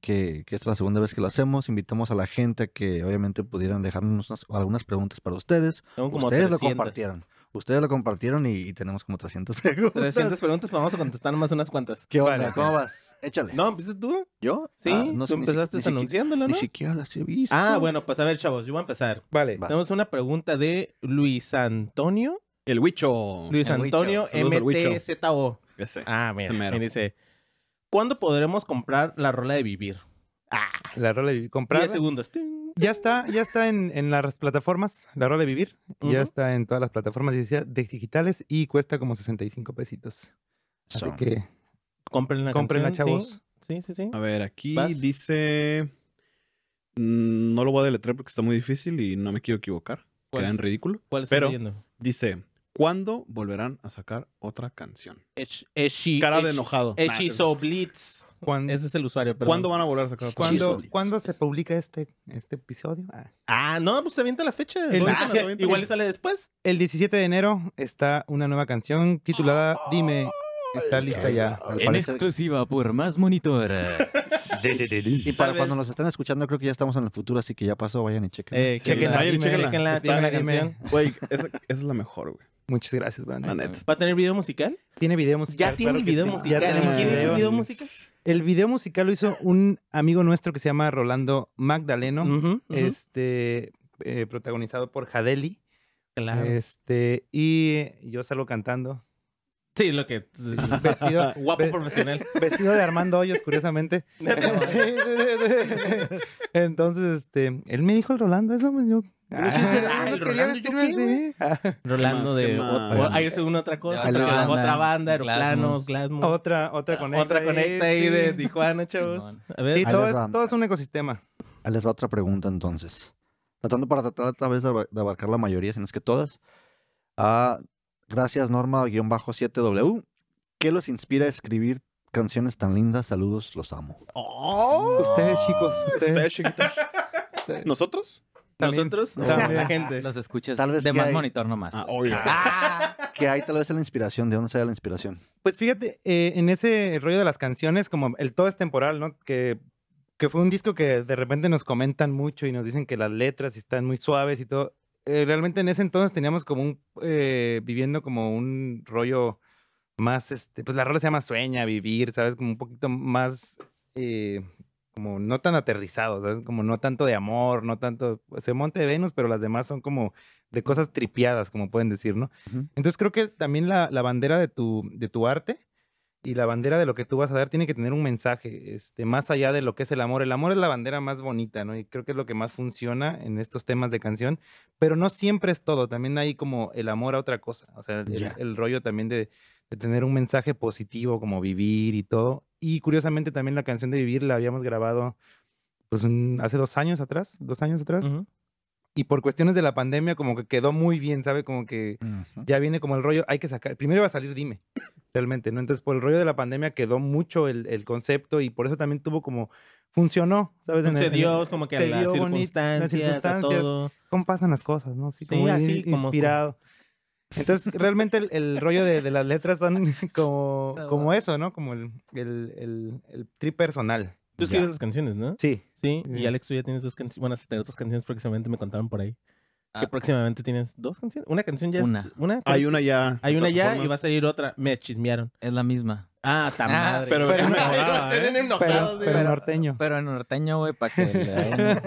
que, que es la segunda vez que lo hacemos. Invitamos a la gente a que obviamente pudieran dejarnos unas- algunas preguntas para ustedes. Tengo como Ustedes lo 300. compartieron. Ustedes lo compartieron y, y tenemos como 300 preguntas. 300 preguntas, pues vamos a contestar más unas cuantas. ¿Qué onda? Vale. ¿Cómo vas? Échale. No, empiezas tú. ¿Yo? Sí, Ah, no tú si- empezaste siquiera- anunciándolo, ¿no? Ni siquiera las he visto. Ah, bueno, pues a ver, chavos, yo voy a empezar. Vale. Vas. Tenemos una pregunta de Luis Antonio. El Huicho. Luis El. Antonio. MTZO. Ese. Ah, ese mira, mero. me dice, ¿cuándo podremos comprar la rola de vivir? Ah, La rola de vivir. 10 Comprada. segundos. Ting. Ya está, ya está en, en las plataformas, la rola de vivir. Ya está en todas las plataformas digital- digitales y cuesta como 65 pesitos. Así Son. que Compren la canción, chavos. Sí, sí, sí. A ver, aquí Vas. dice. mm, No lo voy a deletrear porque está muy difícil y no me quiero equivocar. ¿Cuál Queda en ridículo. ¿Cuál está Pero leyendo? dice: ¿Cuándo volverán a sacar otra canción? Esh- Eshi- Cara de enojado. Hechizo Blitz. ¿Cuándo, Ese es el usuario, perdón. ¿Cuándo van a volver a sacar ¿Cuándo-? ¿cuándo, ¿cuándo se publica este, este episodio? Ah. Ah, no, pues se avienta la fecha. El Igual- 17 Igual le sale después. El 17 de enero está una nueva canción titulada Dime, está lista ya. Al parecer- exclusiva por Más Monitor. y para cuando nos estén escuchando, creo que ya estamos en el futuro, así que ya pasó, vayan y chequen. Eh, Sí, chequenla, vayan y dime, chequenla. chequenla, Está- dime la canción. Güey, esa, esa es la mejor, güey. Muchas gracias, Brandon. La neta. ¿Va a tener video musical? Tiene video musical. Ya tiene claro video sí. musical. Ya tiene ¿Quién hizo el video. video musical? El video musical lo hizo un amigo nuestro que se llama Rolando Magdaleno, este, eh, protagonizado por Jadeli. Claro. Este, y yo salgo cantando. Sí, lo que. Vestido, Guapo ve- profesional. vestido de Armando Hoyos, curiosamente. Sí, sí, sí, sí. Entonces, este, él me dijo el Rolando, eso pues yo. Ah, ¿El no Rolando? quería ¿Yo vestirme qué, así. Ah, Rolando ¿Qué de. más? o- ¿Qué o- más? Ahí es una otra cosa. Otra otra, banda. banda, aeroplanos, Glasmus. Glasmus. Otra, otra conecta. Otra conecta ahí sí. de Tijuana, chavos. A ver. Y todo es, todo es un ecosistema. Ahí les va otra pregunta entonces. Tratando para tratar otra vez de aba- de abarcar la mayoría, si no es que todas. Ah, gracias Norma-7W. ¿Qué los inspira a escribir canciones tan lindas? Saludos, los amo. Oh. Ustedes, chicos, Ustedes, ustedes. chiquitos. ustedes. ¿Nosotros? También. Nosotros, También. la gente. Los escuchas Tal vez de que Más hay- Monitor nomás. Ah. ¿Qué hay tal vez en la inspiración? ¿De dónde sale la inspiración? Pues fíjate, eh, en ese rollo de las canciones, como el todo es temporal, ¿no? Que, que fue un disco que de repente nos comentan mucho y nos dicen que las letras están muy suaves y todo. Eh, realmente en ese entonces teníamos como un, eh, viviendo como un rollo más, este, pues la rola se llama Sueña, Vivir, ¿sabes? Como un poquito más, eh, como no tan aterrizado, ¿sabes? Como no tanto de amor, no tanto, pues, se Monte de Venus, pero las demás son como de cosas tripiadas, como pueden decir, ¿no? Entonces creo que también la, la bandera de tu, de tu arte y la bandera de lo que tú vas a dar tiene que tener un mensaje, este, más allá de lo que es el amor. El amor es la bandera más bonita, ¿no? Y creo que es lo que más funciona en estos temas de canción, pero no siempre es todo, también hay como el amor a otra cosa, o sea, el, rollo también de, de tener un mensaje positivo como vivir y todo. Y curiosamente también la canción de vivir la habíamos grabado pues un- hace dos años atrás, dos años atrás. Ujú. Y por cuestiones de la pandemia como que quedó muy bien, ¿sabe? Como que ya viene como el rollo, hay que sacar, primero iba a salir Dime, realmente, ¿no? Entonces por el rollo de la pandemia quedó mucho el, el concepto y por eso también tuvo como, funcionó, ¿sabes? En el- Se en el- dio como que a las circunstancias, las a circunstancias. todo. ¿Cómo pasan las cosas, no? Así Sí, como así como- inspirado. Entonces, realmente el, rollo de, de las letras son como, como va. eso, ¿no? Como el, el, el, el trip personal. Tú escribes las canciones, ¿no? Sí. Sí, Sí. y Alex, tú ya tienes dos canciones. Bueno, a tener dos canciones próximamente, me contaron por ahí. Que Ah. próximamente tienes dos canciones. Una canción ya Una. es. Una. Hay una ya. Hay una ya y va a salir otra. Me chismearon. Es la misma. Ah, tan Ah, madre. pero ¿eh? Pero, güey. pero norteño. Pero en norteño, güey, para que le den-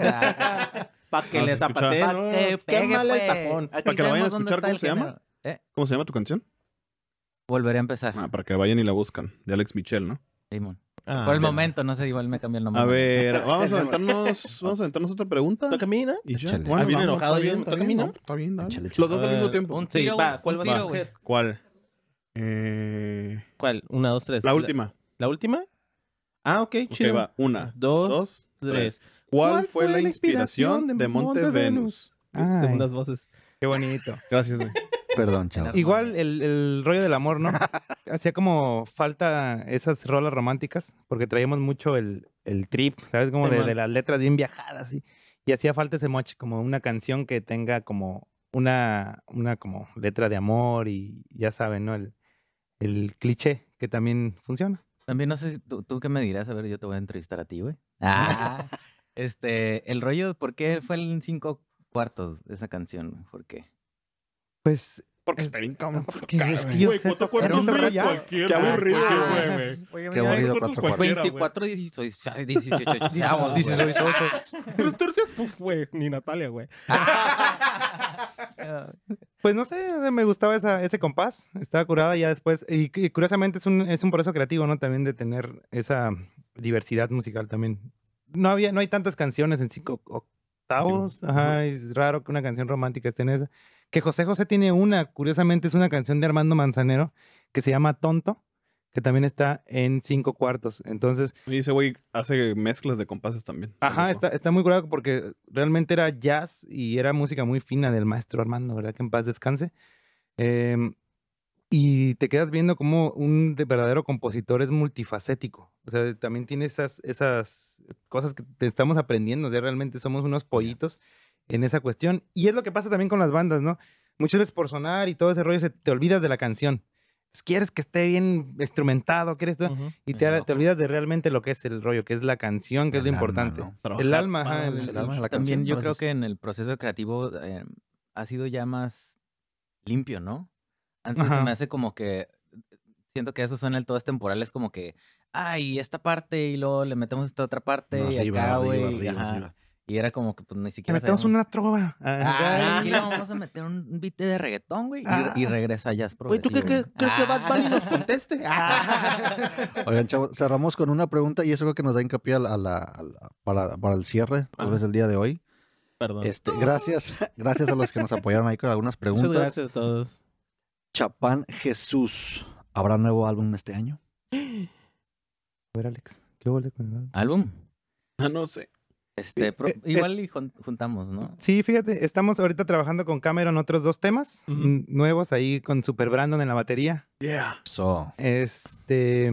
Pa' que No, le zapateen, Pa' ¿no? que pegue, el tapón. Para que la vayan a escuchar, ¿cómo se llama? ¿Eh? ¿Cómo se llama tu canción? Volveré a empezar. Ah, para que vayan y la buscan. De Alex Michel, ¿no? Simón. Ah, Por el momento, no sé, igual me cambié el nombre. A ver, vamos a aventarnos, vamos a aventarnos otra pregunta. ¿Toca a mí, no? Y ya. Échale. Bueno, Ah, bien vamos, enojado está yo, bien, ¿me está toca a bien, mí, no, no? Está bien, dale. Échale, échale. Los dos al mismo tiempo. Un Sí, va, ¿cuál un vas a tiro, escoger? ¿Cuál? Eh, ¿Cuál? Una, dos, tres. la última. ¿La última? Ah, ok, Ok, chido. va. Una, Dos, dos, tres. ¿Cuál fue la inspiración de Monte Venus? Ay. Segundas voces. Qué bonito. Gracias, güey. Perdón, chavo. Igual el, el rollo del amor, ¿no? Hacía como falta esas rolas románticas, porque traíamos mucho el, el trip, ¿sabes? Como Sí, de, man. de las letras bien viajadas. Y, y hacía falta ese moch, como una canción que tenga como una, una como letra de amor y ya saben, ¿no? El, el cliché que también funciona. También no sé si tú, tú qué me dirás. A ver, yo te voy a entrevistar a ti, güey. Ah, este, el rollo, ¿por qué fue en cinco cuartos esa canción? ¿Por qué? Pues Porque Es- está bien cabrón. porque es que güey. yo Güey, sé ¿cuánto tocar un? Qué aburrido, güey, güey. Qué aburrido ¿cuántos cuatro cualquiera, güey? 24, 18, 18, chavos, Dices, güey. soy soso. Pero tercias, puf, güey. Ni Natalia, güey. Pues no sé, o me gustaba esa, ese compás, estaba curada ya después. Y, y curiosamente es un, es un proceso creativo, ¿no? También de tener esa diversidad musical también. No había, no hay tantas canciones en cinco octavos. Ajá, es raro que una canción romántica esté en esa. Que José José tiene una, curiosamente es una canción de Armando Manzanero que se llama Tonto, que también está en cinco cuartos. Entonces, Y ese güey hace mezclas de compases también. Ajá, está, está muy curado porque realmente era jazz y era música muy fina del maestro Armando, ¿verdad? Que en paz descanse. Em, y te quedas viendo como un de- verdadero compositor es multifacético. O sea, también tiene esas, esas cosas que te estamos aprendiendo. O sea, realmente somos unos pollitos en esa cuestión. Y es lo que pasa también con las bandas, ¿no? Muchas veces por sonar y todo ese rollo se te olvidas de la canción. Quieres que esté bien instrumentado, quieres... todo, Ujú. y te, no. te olvidas de realmente lo que es el rollo, que es la canción, que es lo alma, importante. ¿no? El alma, ajá, el- El alma de la También canción, yo creo que en el proceso creativo eh, ha sido ya más limpio, ¿no? Antes se me hace como que siento que esos son el todo es temporal, es como que, ay, esta parte y luego le metemos esta otra parte y Arriba, acá, güey. Y era como que pues ni Le siquiera metemos sabíamos- una trova. Ah, Ah, aquí le vamos a meter un beat de reggaetón, güey. y- Ah. Y, regresa jazz Güey, ¿tú qué, qué- crees que Bad Bunny nos Ah. conteste? Oigan, chavos, cerramos con una pregunta y eso creo que nos da hincapié a la, a la- a la- para, para el cierre, tal vez del día de hoy. Perdón. Este, gracias, gracias a los que nos apoyaron ahí con algunas Muchas preguntas. gracias a todos. Chapán Jesús, ¿habrá nuevo álbum este año? A ver, Alex, ¿qué huele con el álbum? ¿Álbum? Ah, no sé. Este, pro- eh, es- igual y jun- juntamos, ¿no? Sí, fíjate, estamos ahorita trabajando con Cameron otros dos temas nuevos ahí con Super Brandon en la batería. Yeah. So, Este,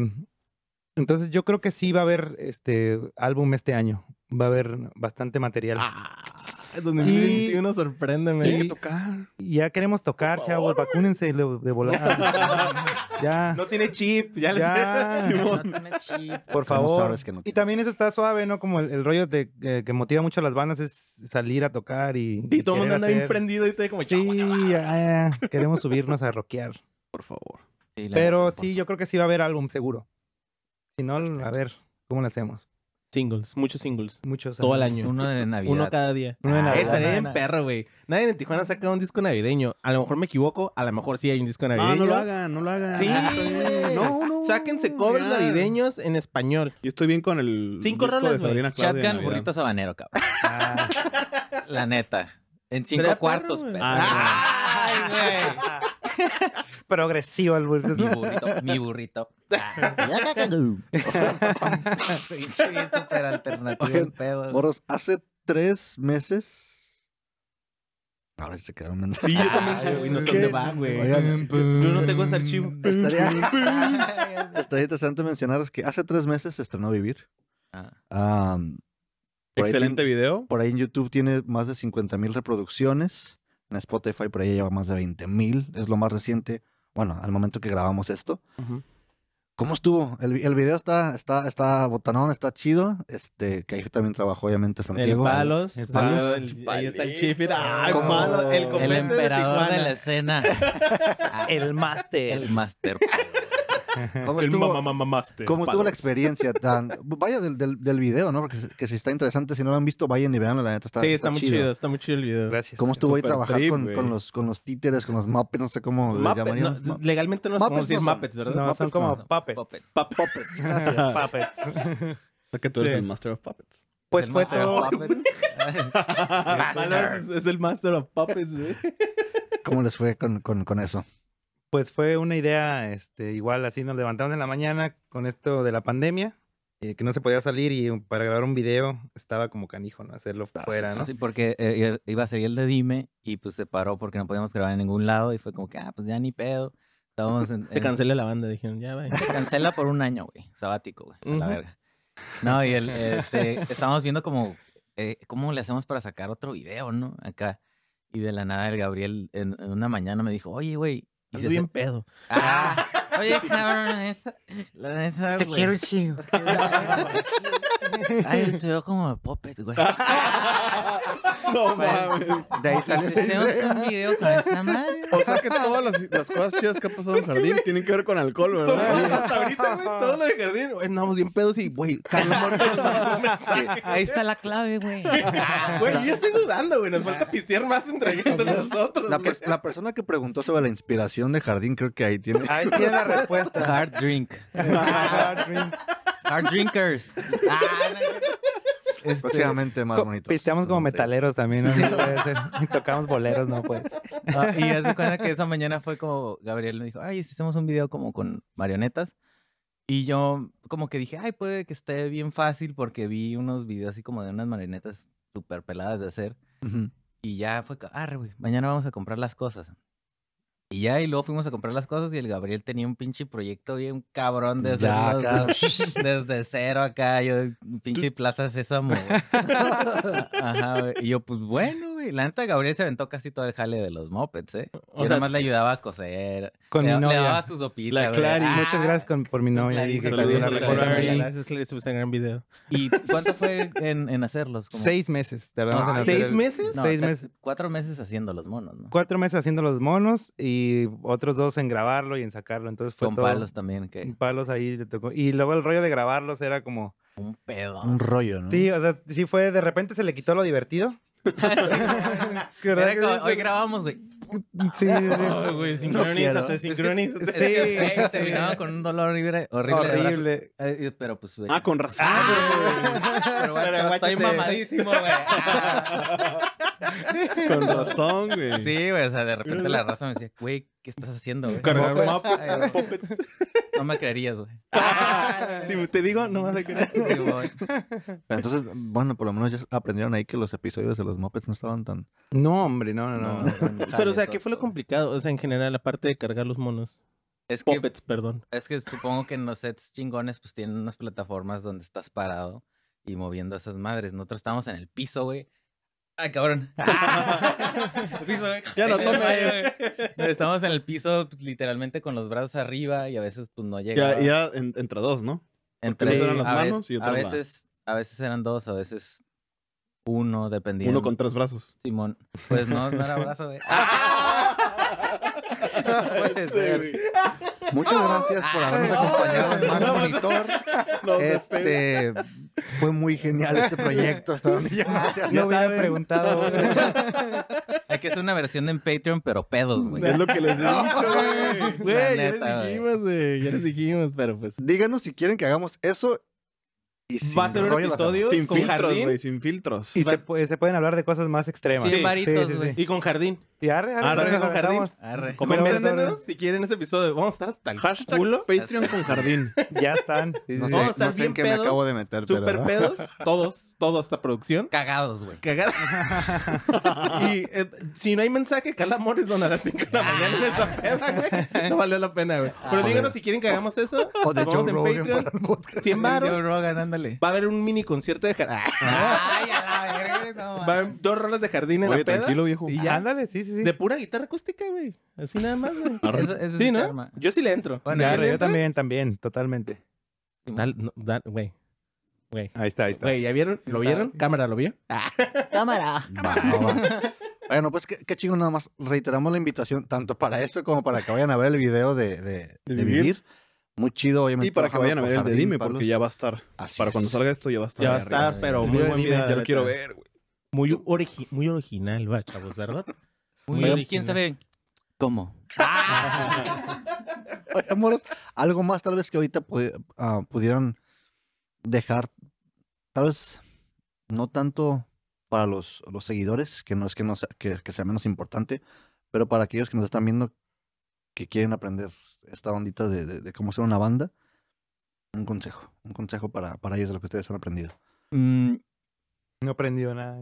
entonces yo creo que sí va a haber este álbum este año. Va a haber bastante material. Ah, 2021, sorpréndeme. Tiene que Y- tocar. Ya queremos tocar, chavos, vacúnense de, de volada. ya, No tiene chip, ya les ya, No tiene chip. por ¿cómo favor. sabes que no Y también eso está suave, ¿no? Como el, el rollo de, eh, que motiva mucho a las bandas es salir a tocar y. Y todo el mundo anda bien prendido y te como Sí, ya, ya, queremos subirnos a rockear. Por favor. Sí, Pero sí, yo creo que sí va a haber álbum seguro. Si no, a ver, ¿cómo lo hacemos? Singles, muchos singles. Muchos. Todo el año. Uno de Navidad. Uno cada día. Uno de Ah, Navidad. Estaría bien perro, güey. Nadie en Tijuana saca un disco navideño. A lo mejor me equivoco, a lo mejor sí hay un disco navideño. No, no lo hagan, no lo hagan. Sí, güey. No, no. Sáquense covers navideños en español. Yo estoy bien con el Cinco disco rolas, de. Sabrina Claudia. Shotgun, burrito sabanero, cabrón. Ah, La neta. En cinco cuartos, perro, Ah, Ay, güey. progresivo el burrito. Mi burrito, mi burrito. Sí, sí, súper alternativo el Oigan, pedo. Morros, hace tres meses. Ahora sí se quedaron menos. Sí, yo también, güey. No sé dónde va, güey. Oigan, Yo no tengo ese archivo. Estaría, estaría interesante mencionar que hace tres meses se estrenó Vivir. Ah, ahí Excelente tiene- video. Por ahí en YouTube tiene más de 50 mil reproducciones. En Spotify por ahí lleva más de 20 mil. Es lo más reciente. Bueno, al momento que grabamos esto. ¿Cómo estuvo? El, el video está, está, está botanón, está chido. Este, que ahí también trabajó obviamente El Santiago. palos. El Palos. el- ahí está el Chifir. Ay, ¿Cómo? Palos, el El de emperador de, Tijuana. la escena. El máster. El master. ¿Cómo El estuvo, mamá mamaste. cómo estuvo la experiencia? Tan, vaya del, del, del video, ¿no? Porque si- que si está interesante, si no lo han visto, vayan y veanlo, la neta está Sí, está muy chido, está muy chido el video. Gracias. ¿Cómo estuvo ahí trabajar trip, con, los, con los títeres, con los Muppets, no sé cómo le Muppet- llamarían? no, legalmente no es como Muppets decir no son. Muppets, ¿verdad? No, son Muppets como son- puppets. Puppet. Puppets, gracias. Puppets. O sea que tú eres Sí. el Master of Puppets. Pues El fue master of todo. puppets. Es, es el Master of Puppets. ¿Cómo les fue con, con, con eso? Pues fue una idea, este, igual así nos levantamos en la mañana con esto de la pandemia, eh, que no se podía salir y para grabar un video estaba como canijo, ¿no? Hacerlo fuera, ¿no? Sí, porque eh, iba a ser el de Dime y pues se paró porque no podíamos grabar en ningún lado y fue como que, ah, pues ya ni pedo. Estábamos en, Se en- cancela la banda, dijeron, ya, vaya. Se cancela por un año, güey. Sabático, güey. A la verga. No, y el, este, estábamos viendo como, eh, cómo le hacemos para sacar otro video, ¿no? Acá. Y de la nada el Gabriel en, en una mañana me dijo, oye, güey. ¿Y Ando bien pedo. Ah, oye, cabrón, la neta, la neta, Te güey. quiero un chingo. Ay, te veo como de puppet, güey. no mames. De ahí ¿Y sale un video con esa madre? O sea que todas las, las cosas chidas que ha pasado en Jardín tienen que ver con alcohol, Todo- ¿verdad? hasta ahorita, güey, todo lo de jardín, güey, andamos bien pedos y, güey, Carlos Moreno nos mandó un mensaje. Ahí está la clave, güey. Güey, yo estoy dudando, güey, nos falta pistear más entre, entre nosotros, La, güey. per- la persona que preguntó sobre la inspiración de Jardín, creo que ahí tiene. Ahí tiene la respuesta. Hard drink. Hard drinkers. Ah, no, este, Próximamente más bonito. Pisteamos como metaleros también, ¿no? Sí, puede ser. Y tocamos boleros, no pues. Ah, y haz de cuenta que esa mañana fue como Gabriel me dijo, ay, si hacemos un video como con marionetas. Y yo como que dije, ay, puede que esté bien fácil porque vi unos videos así como de unas marionetas súper peladas de hacer. Y ya fue, güey, mañana vamos a comprar las cosas. Y ya, y luego fuimos a comprar las cosas y el Gabriel tenía un pinche proyecto bien cabrón Ya, acá. desde, desde cero acá, yo, pinche Plaza Sésamo. Ajá. Y yo, pues bueno, güey. La neta, Gabriel se aventó casi todo el jale de los mopeds, ¿eh? O yo sea, le ayudaba a coser. Con le, mi le novia. daba su sopita. La. Clary. Ah, Muchas gracias con- por mi novia. Clary, Saludos a la Clary. Gracias, Clary, ese gran video. ¿Y cuánto fue en, en hacerlos? Como- Seis meses. tardamos en Ah, ¿Seis el- meses? no, seis te- meses. Cuatro meses haciendo los monos, ¿no? Cuatro meses haciendo los monos y otros dos en grabarlo y en sacarlo. Entonces fue Con todo- palos también, que Palos ahí le tocó. Y luego el rollo de grabarlos era como... un pedo. Un rollo, ¿no? Sí, o sea, sí fue... De repente se le quitó lo divertido. Era como, hoy grabamos, güey. Sí, sí, sí. Güey, sincronízate, sincronízate. Es que, güey, terminaba con un dolor horrible. Horrible. Eh, pero pues, güey. Ah, con razón. pero, güey, Pero estoy guáchate. mamadísimo, güey. Ah. Con razón, güey. Sí, güey, o sea, de repente la raza me decía, güey, ¿qué estás haciendo, güey? Cargar Puppets. No me creerías, güey. Si te digo, no vas a creer. Sí, güey. Pero entonces, bueno, por lo menos ya aprendieron ahí que los episodios de los Muppets no estaban tan. No, hombre, no, no, no. No, no, Pero, o sea, ¿qué fue lo complicado? O sea, en general, aparte de cargar los monos. Es que, Puppets, perdón. es que supongo que en los sets chingones, pues tienen unas plataformas donde estás parado y moviendo esas madres. Nosotros estábamos en el piso, güey. Ay, cabrón. El piso, güey. Ya no tomes. Estamos en el piso, pues, literalmente con los brazos arriba y a veces, pues no llegaba. Ya, y era en- entre dos, ¿no? Entre unos eran las a manos veces- y otros a la- veces, a veces eran dos, a veces uno, dependiendo. Uno con tres brazos. Simón. Pues no, no era brazo, güey. Puede Sí, ser. Muchas gracias por habernos acompañado en Más No, Monitor. Este fue muy genial este proyecto hasta donde yo no. No hubiera preguntado. güey. Hay que hacer una versión en Patreon, pero pedos, güey. Es lo que les he dicho, güey. Güey, ya les dijimos, güey. Ya les dijimos, pero pues. Díganos si quieren que hagamos eso. Va a ser un episodio Sin con filtros, jardín. güey, sin filtros. Y se, pu- se pueden hablar de cosas más extremas. Cien varitos, güey. Y con jardín. Y arre, arre, Arre, arre, con jardín. Arre. Coméntenos si quieren ese episodio. Vamos a estar hasta el Hashtag culo. Patreon con jardín. Ya están. Sí, sí, No sí. sé, Vamos a estar no sé en bien qué me pedos, acabo de meter, pero. Super pedos. Todos, toda esta producción. Cagados, güey. Cagada. y eh, si no hay mensaje, Calamores don a las 5 de la mañana en esa peda, güey. No valió la pena, güey. Pero Ah, díganos si quieren que hagamos eso. O de Vamos Joe en Rogan Patreon. para el podcast. 100 Joe baros. Rogan, ándale. Va a haber un mini concierto de jardín. Ay, a la verga, no Va a haber dos rolas de jardín en Oye, la peda. tranquilo, viejo. Y ya. Ándale, sí, sí, sí. De pura guitarra acústica, güey. Así nada más, güey. Eso- eso Sí, ¿no? arma. Yo sí le entro. Bueno, ¿Ya Claro, le yo entra? también, también, totalmente. Dal- no, dal- Güey. Güey. Ahí está, ahí está. Güey, ¿ya vieron? ¿Lo vieron? ¿Cámara lo vio? Cámara. Va, va, va. Bueno, pues qué, qué chingo nada más. Reiteramos la invitación tanto para eso como para que vayan a ver el video de, de- de vivir. vivir. Muy chido, obviamente. Y para que vayan a ver el de Jardín Dime, Palos. porque ya va a estar. Así Para es. cuando salga esto ya va a estar. Ya va a arriba. estar, pero muy buen de video. Ya lo quiero ver, güey. Muy, origi- muy original, va, chavos, ¿verdad? Muy bien, ¿Quién sabe cómo? Oye, amores, algo más tal vez que ahorita pudi- ah, pudieran dejar, tal vez no tanto para los, los seguidores, que no es que, no sea, que, que sea menos importante, pero para aquellos que nos están viendo que quieren aprender esta ondita de, de- de cómo ser una banda, un consejo, un consejo para, para ellos de lo que ustedes han aprendido. Mm, No he aprendido nada.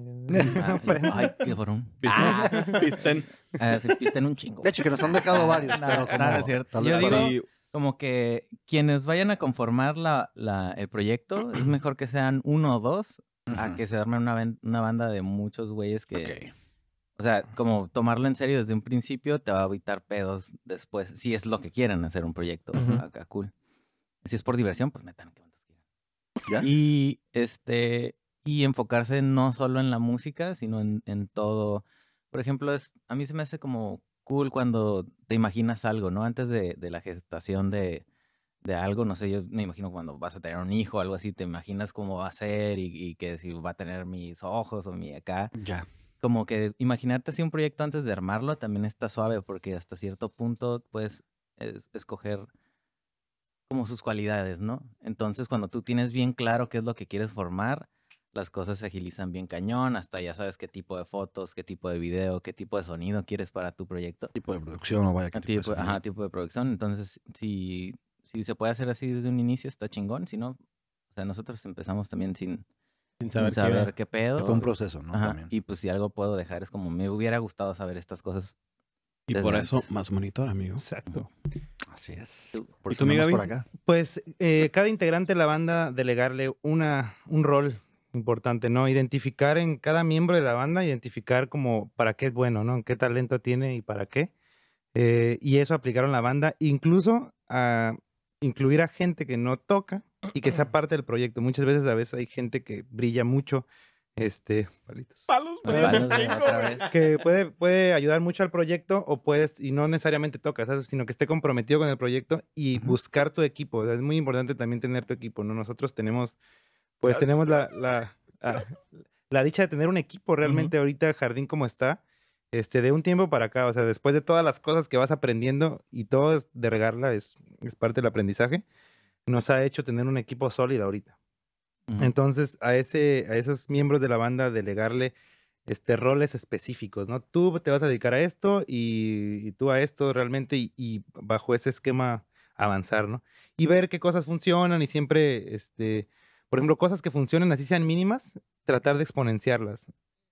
ah, ay, qué cabrón. Pisten. Pisten. Ah, pisten un chingo. De hecho, que nos han dejado varios, No, pero es cierto. Yo digo- Sí, Como que quienes vayan a conformar la, la- el proyecto, es mejor que sean uno o dos a que se armen una, una banda de muchos güeyes que... O sea, como tomarlo en serio desde un principio te va a evitar pedos después. Si es lo que quieren hacer un proyecto acá, cool. Si es por diversión, pues metan que quieran. Y este y enfocarse no solo en la música, sino en, en todo. Por ejemplo, es, a mí se me hace como cool cuando te imaginas algo, ¿no? Antes de, de la gestación de, de algo, no sé, yo me imagino cuando vas a tener un hijo o algo así, te imaginas cómo va a ser y, y que si va a tener mis ojos o mi acá Ya. como que imaginarte así un proyecto antes de armarlo también está suave porque hasta cierto punto puedes es- escoger como sus cualidades, ¿no? Entonces cuando tú tienes bien claro qué es lo que quieres formar, las cosas se agilizan bien cañón, hasta ya sabes qué tipo de fotos, qué tipo de video, qué tipo de sonido quieres para tu proyecto. Tipo de producción o vaya que Ah, Tipo, ajá, tipo de producción. Entonces, si, si se puede hacer así desde un inicio, está chingón. Si no, o sea, nosotros empezamos también sin, Sin sin saber, saber, qué. qué pedo. Fue un proceso, ¿no? Ajá, También. Y pues si algo puedo dejar es como me hubiera gustado saber estas cosas. Y por eso, más monitor, amigo. Exacto. Así es. Por ¿Y tú, mi por acá. Pues eh, cada integrante de la banda delegarle una, un rol importante, ¿no? Identificar en cada miembro de la banda, identificar como para qué es bueno, ¿no? ¿Qué talento tiene y para qué? Eh, y eso aplicaron la banda, incluso a incluir a gente que no toca y que sea parte del proyecto. Muchas veces a veces hay gente que brilla mucho, este, palitos, Palos, Los palos que puede, puede ayudar mucho al proyecto o puedes, y no necesariamente toca, ¿sabes? sino que esté comprometido con el proyecto y Ujú. buscar tu equipo. O sea, es muy importante también tener tu equipo, ¿no? Nosotros tenemos, pues tenemos la, la, la- la dicha de tener un equipo realmente ahorita, Jardín como está, este, de un tiempo para acá, o sea, después de todas las cosas que vas aprendiendo y todo de regarla es, es parte del aprendizaje, nos ha hecho tener un equipo sólido ahorita. Entonces, a, ese, a esos miembros de la banda delegarle este, roles específicos, ¿no? Tú te vas a dedicar a esto y, y tú a esto realmente y, y bajo ese esquema avanzar, ¿no? Y ver qué cosas funcionan y siempre, este, por ejemplo, cosas que funcionen así sean mínimas, tratar de exponenciarlas.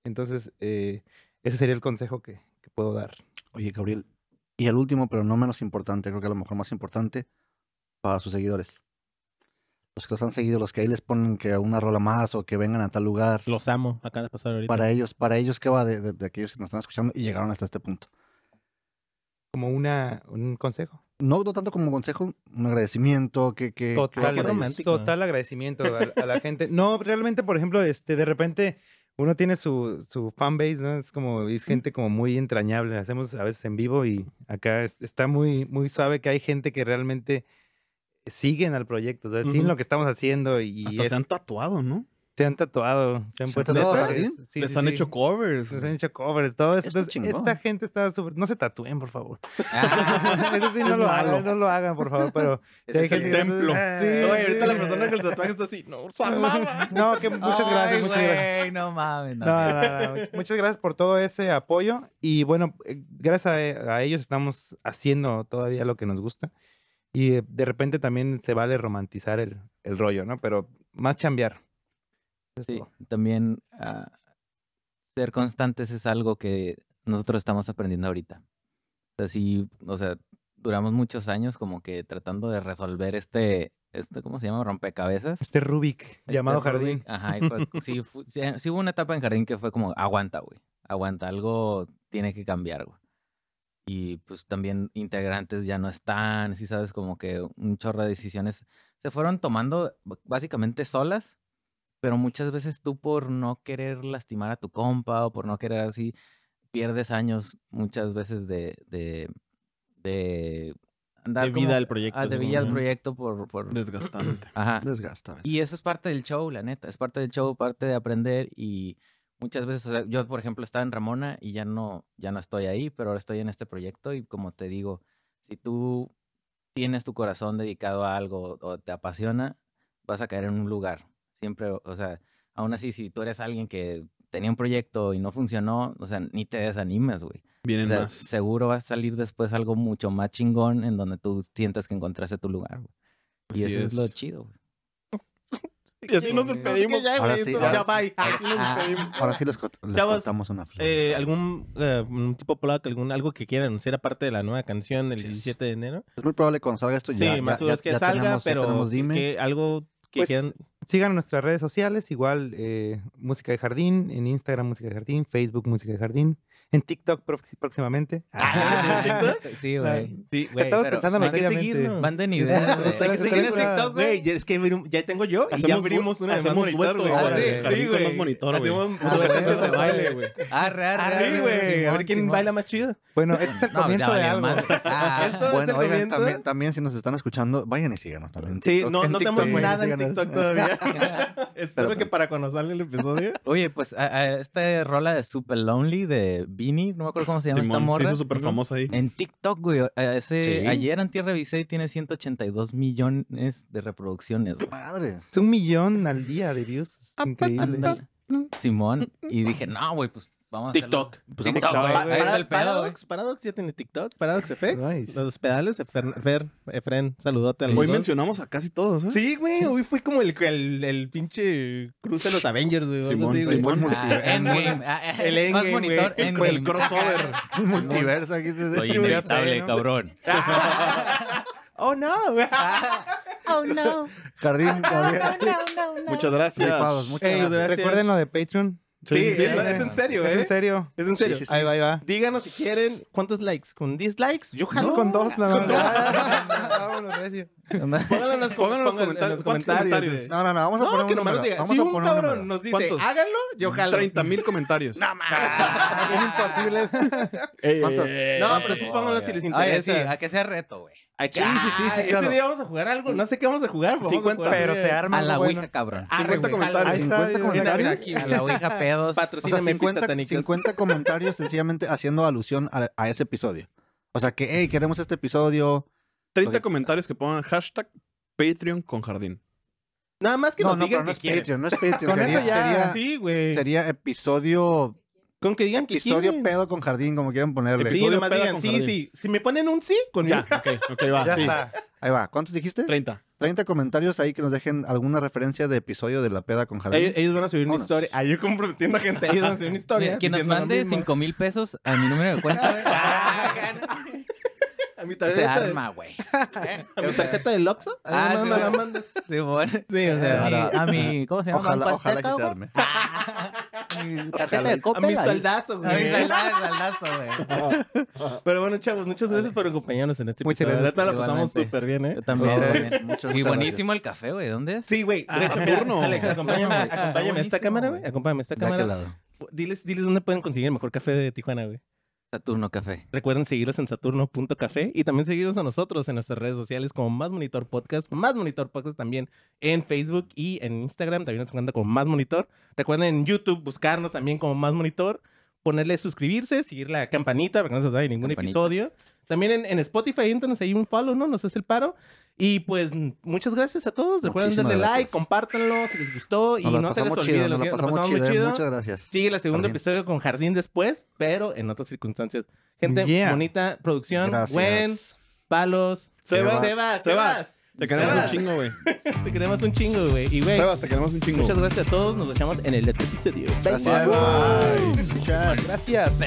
Entonces, eh, ese sería el consejo que, que puedo dar. Oye, Gabriel. Y el último, pero no menos importante, creo que a lo mejor más importante, para sus seguidores. Los que los han seguido, los que ahí les ponen que una rola más o que vengan a tal lugar. Los amo, acaba de pasar ahorita. Para ellos, para ellos, ¿qué va de, de- de aquellos que nos están escuchando y llegaron hasta este punto? Como una, un consejo. No, no tanto como consejo, un agradecimiento, que... que Total, que- romántico. total agradecimiento a, a la gente. No, realmente, por ejemplo, este, de repente uno tiene su, su fanbase, ¿no? Es como, es gente como muy entrañable. Hacemos a veces en vivo y acá es- está muy, muy suave que hay gente que realmente siguen al proyecto, o sea, siguen Ujú. lo que estamos haciendo y Hasta es- se han tatuado, ¿no? Se han tatuado, se han ¿Se han puesto tatuado? Sí, Les sí, han sí. hecho covers. Les han hecho covers, todo eso. Entonces, esta gente está súper... No se tatúen, por favor. Ah, Eso sí, no Es lo malo. hagan, no lo hagan, por favor, pero... Ese es el gente que- templo. Oye, ahorita la persona con el tatuaje está así. No, amaba. No, que muchas gracias, ay, muchas gracias. no mames. no, No, no, no, Muchas gracias por todo ese apoyo. Y bueno, eh, gracias a, a ellos estamos haciendo todavía lo que nos gusta. Y de repente también se vale romantizar el, el rollo, ¿no? Pero más chambear. Es Sí, todo. también ah, ser constantes es algo que nosotros estamos aprendiendo ahorita. O sea, sí, o sea, duramos muchos años como que tratando de resolver este, este ¿cómo se llama? Rompecabezas. Este Rubik Este llamado Rubik, Jardín. Ajá, y fue, sí, sí, sí hubo una etapa en Jardín que fue como, aguanta, güey, aguanta, algo tiene que cambiar, güey. Y pues también integrantes ya no están, sí sabes, como que un chorro de decisiones se fueron tomando básicamente solas, pero muchas veces tú por no querer lastimar a tu compa o por no querer así, pierdes años muchas veces de, de, de andar De vida como- al proyecto, ah, de vida al proyecto por... por Desgastante. ajá. Desgasta. a veces. Y eso es parte del show, la neta. Es parte del show, parte de aprender. Y muchas veces, o sea, yo, por ejemplo, estaba en Ramona y ya no, ya no estoy ahí, pero ahora estoy en este proyecto. Y como te digo, si tú tienes tu corazón dedicado a algo o te apasiona, vas a caer en un lugar. Siempre, o- sea, aún así, si tú eres alguien que tenía un proyecto y no funcionó, o sea, ni te desanimes, güey. O Vienen sea, más. seguro va a salir después algo mucho más chingón en donde tú sientas que encontraste tu lugar, güey. Y Así eso es. lo chido, güey. Y así nos despedimos. Ya, Ahora güey, sí, esto- ahora ya, sí. bye. Así nos despedimos. Ahora sí les, contamos una flor. Eh, ¿Algún eh, un tipo plug, algún algo que quieran anunciar aparte de la nueva canción del 17 de enero? es muy probable que cuando salga esto Sí, ya, más ya, o menos ya- que ya salga, tenemos, pero dime. que algo que Pues, quieran... Sigan nuestras redes sociales, igual eh, Música de Jardín, en Instagram Música de Jardín, Facebook Música de Jardín, en TikTok próximamente. Sí, güey. Sí, güey. Estamos pero pensándolo hay que seriamente. seguirnos. Manden ideas. Hay que ¿Tienes seguirnos. TikTok, Güey, es que ya tengo yo y ya Hacemos abrimos una de hacemos monitor, duetos, güey. güey, Sí, de sí, güey. monitor, güey. Hacemos Ah, competencias de güey. baile, güey. Arre, arre, Sí, arre. güey. A ver quién baila más chido. Bueno, este es el No, comienzo de algo. más. Ah, Esto es Bueno, el oigan, comienzo. también, también si nos están escuchando, vayan y síganos también. en Sí, TikTok. no, En no TikTok, tenemos nada en. TikTok todavía. Espero Pero- que para cuando salga el episodio. Oye, pues a, a esta rola de Super Lonely de Beanie, no me acuerdo cómo se llama esta Simón, se morra. hizo súper famosa ahí. En TikTok, güey. a- ese, Sí. Ayer antier revisé y tiene 182 millones de reproducciones, güey. Madre. Es un millón al día de views. Es increíble. Simón. Y dije, no, güey, pues vamos a hacerlo. TikTok. Pues TikTok, TikTok, güey. Paradox, Paradox ya tiene TikTok. Paradox FX. Nice. Los pedales. Fer, Fer, Efren, saludote al Hoy dos. mencionamos a casi todos, ¿eh? Sí, güey. Hoy fue como el, el, el pinche cruce de los Avengers, güey. Simón. Simón. Ah, Endgame. Ah, ah, El Más Endgame, monitor, güey. Endgame. El crossover. Multiverso aquí. se- Soy inevitable, ¿no? cabrón. oh, no. Oh, no. Jardín, Gabriel. Muchas gracias. Rifados, muchas gracias. gracias. Recuerden lo de Patreon. Sí, Sí, sí, es, es en serio, Es ¿eh? en serio. Es en serio. Sí, sí, Ahí va, ahí va. Díganos si quieren cuántos likes. ¿Con 10 likes? Yo jalo. No, con dos, no, Con no. dos. Recio. Pónganlo en los, Pónganlo en los comentarios. No, no, no, vamos a No, poner que un número. diga. Vamos Si a un poner un cabrón nos dice, ¿Cuántos? háganlo, yo jalo. 30 mil comentarios. No, mames. Es imposible. ¿Cuántos? No, pero sí pónganlo si les Oye, interesa. sí, a que sea reto, güey. Aquí- Sí, sí, sí, Ah, sí, Este claro. día vamos a jugar algo. No sé qué vamos a jugar. Vamos a 50, jugar Pero se arma A la bueno. Ouija, cabrón. Arre, 50 güey, comentarios. jalo. 50 Mira, comentarios. aquí. A la Ouija pedos. O sea, Patrocíname 50, Pizza 50 comentarios sencillamente haciendo alusión a, a ese episodio. O sea que, hey, queremos este episodio. 30 Pues- comentarios que pongan hashtag Patreon con jardín. Nada más que No, nos no, digan pero no que es quieren. Patreon, no es Patreon. Con sería, eso ya- sería, Sí, güey. sería episodio, Con que digan que episodio quieren. pedo con jardín, como quieran ponerle. Sí, Episodio nomás peda digan, sí, jardín. sí. Si me ponen un sí, con Ya, ok, ok, va. Ya sí. está. Ahí va. ¿Cuántos dijiste? 30. 30 comentarios ahí que nos dejen alguna referencia de episodio de la peda con jardín. Ellos, ellos van a subir una historia. Ah, yo comprometiendo a gente. Ellos van a subir una historia. Quien nos mande mismo. 5 mil pesos a mi número de cuenta, güey, A mi se tarjeta. de- arma, güey. A mi tarjeta del Oxxo. Ah, Ah, no, sí, me la güey. mandas. Sí, bueno. Sí, o A sea. mi, a mi- ¿cómo se llama? ojalá, ojalá que se güey. arme. Mi tarjeta de A mi Coppel, ahí. soldazo, A mi güey. soldazo, soldazo, güey. Pero bueno, chavos, muchas gracias por acompañarnos en este Muchas episodio. La gracias. la pasamos súper bien, ¿eh? Yo también, Muchas muchas, Y muchas buenísimo el café, güey. ¿Dónde es? Sí, güey. Ah, De hecho, Saturno. Alex, acompáñame, Ah, acompáñame a esta cámara, güey. güey. Acompáñame a esta ¿De qué cámara. lado? Diles, diles dónde pueden conseguir el mejor café de Tijuana, güey. Saturno Café. Recuerden seguirlos en saturno.café y también seguirnos a nosotros en nuestras redes sociales como Más Monitor Podcast, Más Monitor Podcast también en Facebook y en Instagram, también nos cuenta como Más Monitor. Recuerden en YouTube buscarnos también como Más Monitor, ponerle suscribirse, seguir la campanita para que no se os vaya ningún Campanita. episodio. También en, en Spotify, entonces ahí un follow, ¿no? Nos hace el paro. Y pues muchas gracias a todos. Recuerden darle like, gracias. compártanlo si les gustó y Nos la no se les olvide chido, lo que nos pasamos pasamos muy chido, chido. Muchas gracias. Sigue el segundo Jardín. episodio con Jardín después, pero en otras circunstancias. Gente, Yeah. bonita producción. Gracias. Gwen, Palos. Sebas, Sebas, Sebas, Sebas. Te queremos Sebas. un chingo, güey. Te queremos un chingo, güey. Y, güey, Sebas, te queremos un chingo. muchas gracias a todos. Nos vemos en el otro episodio. Bye. Gracias. Bye, bye. Muchas Gracias.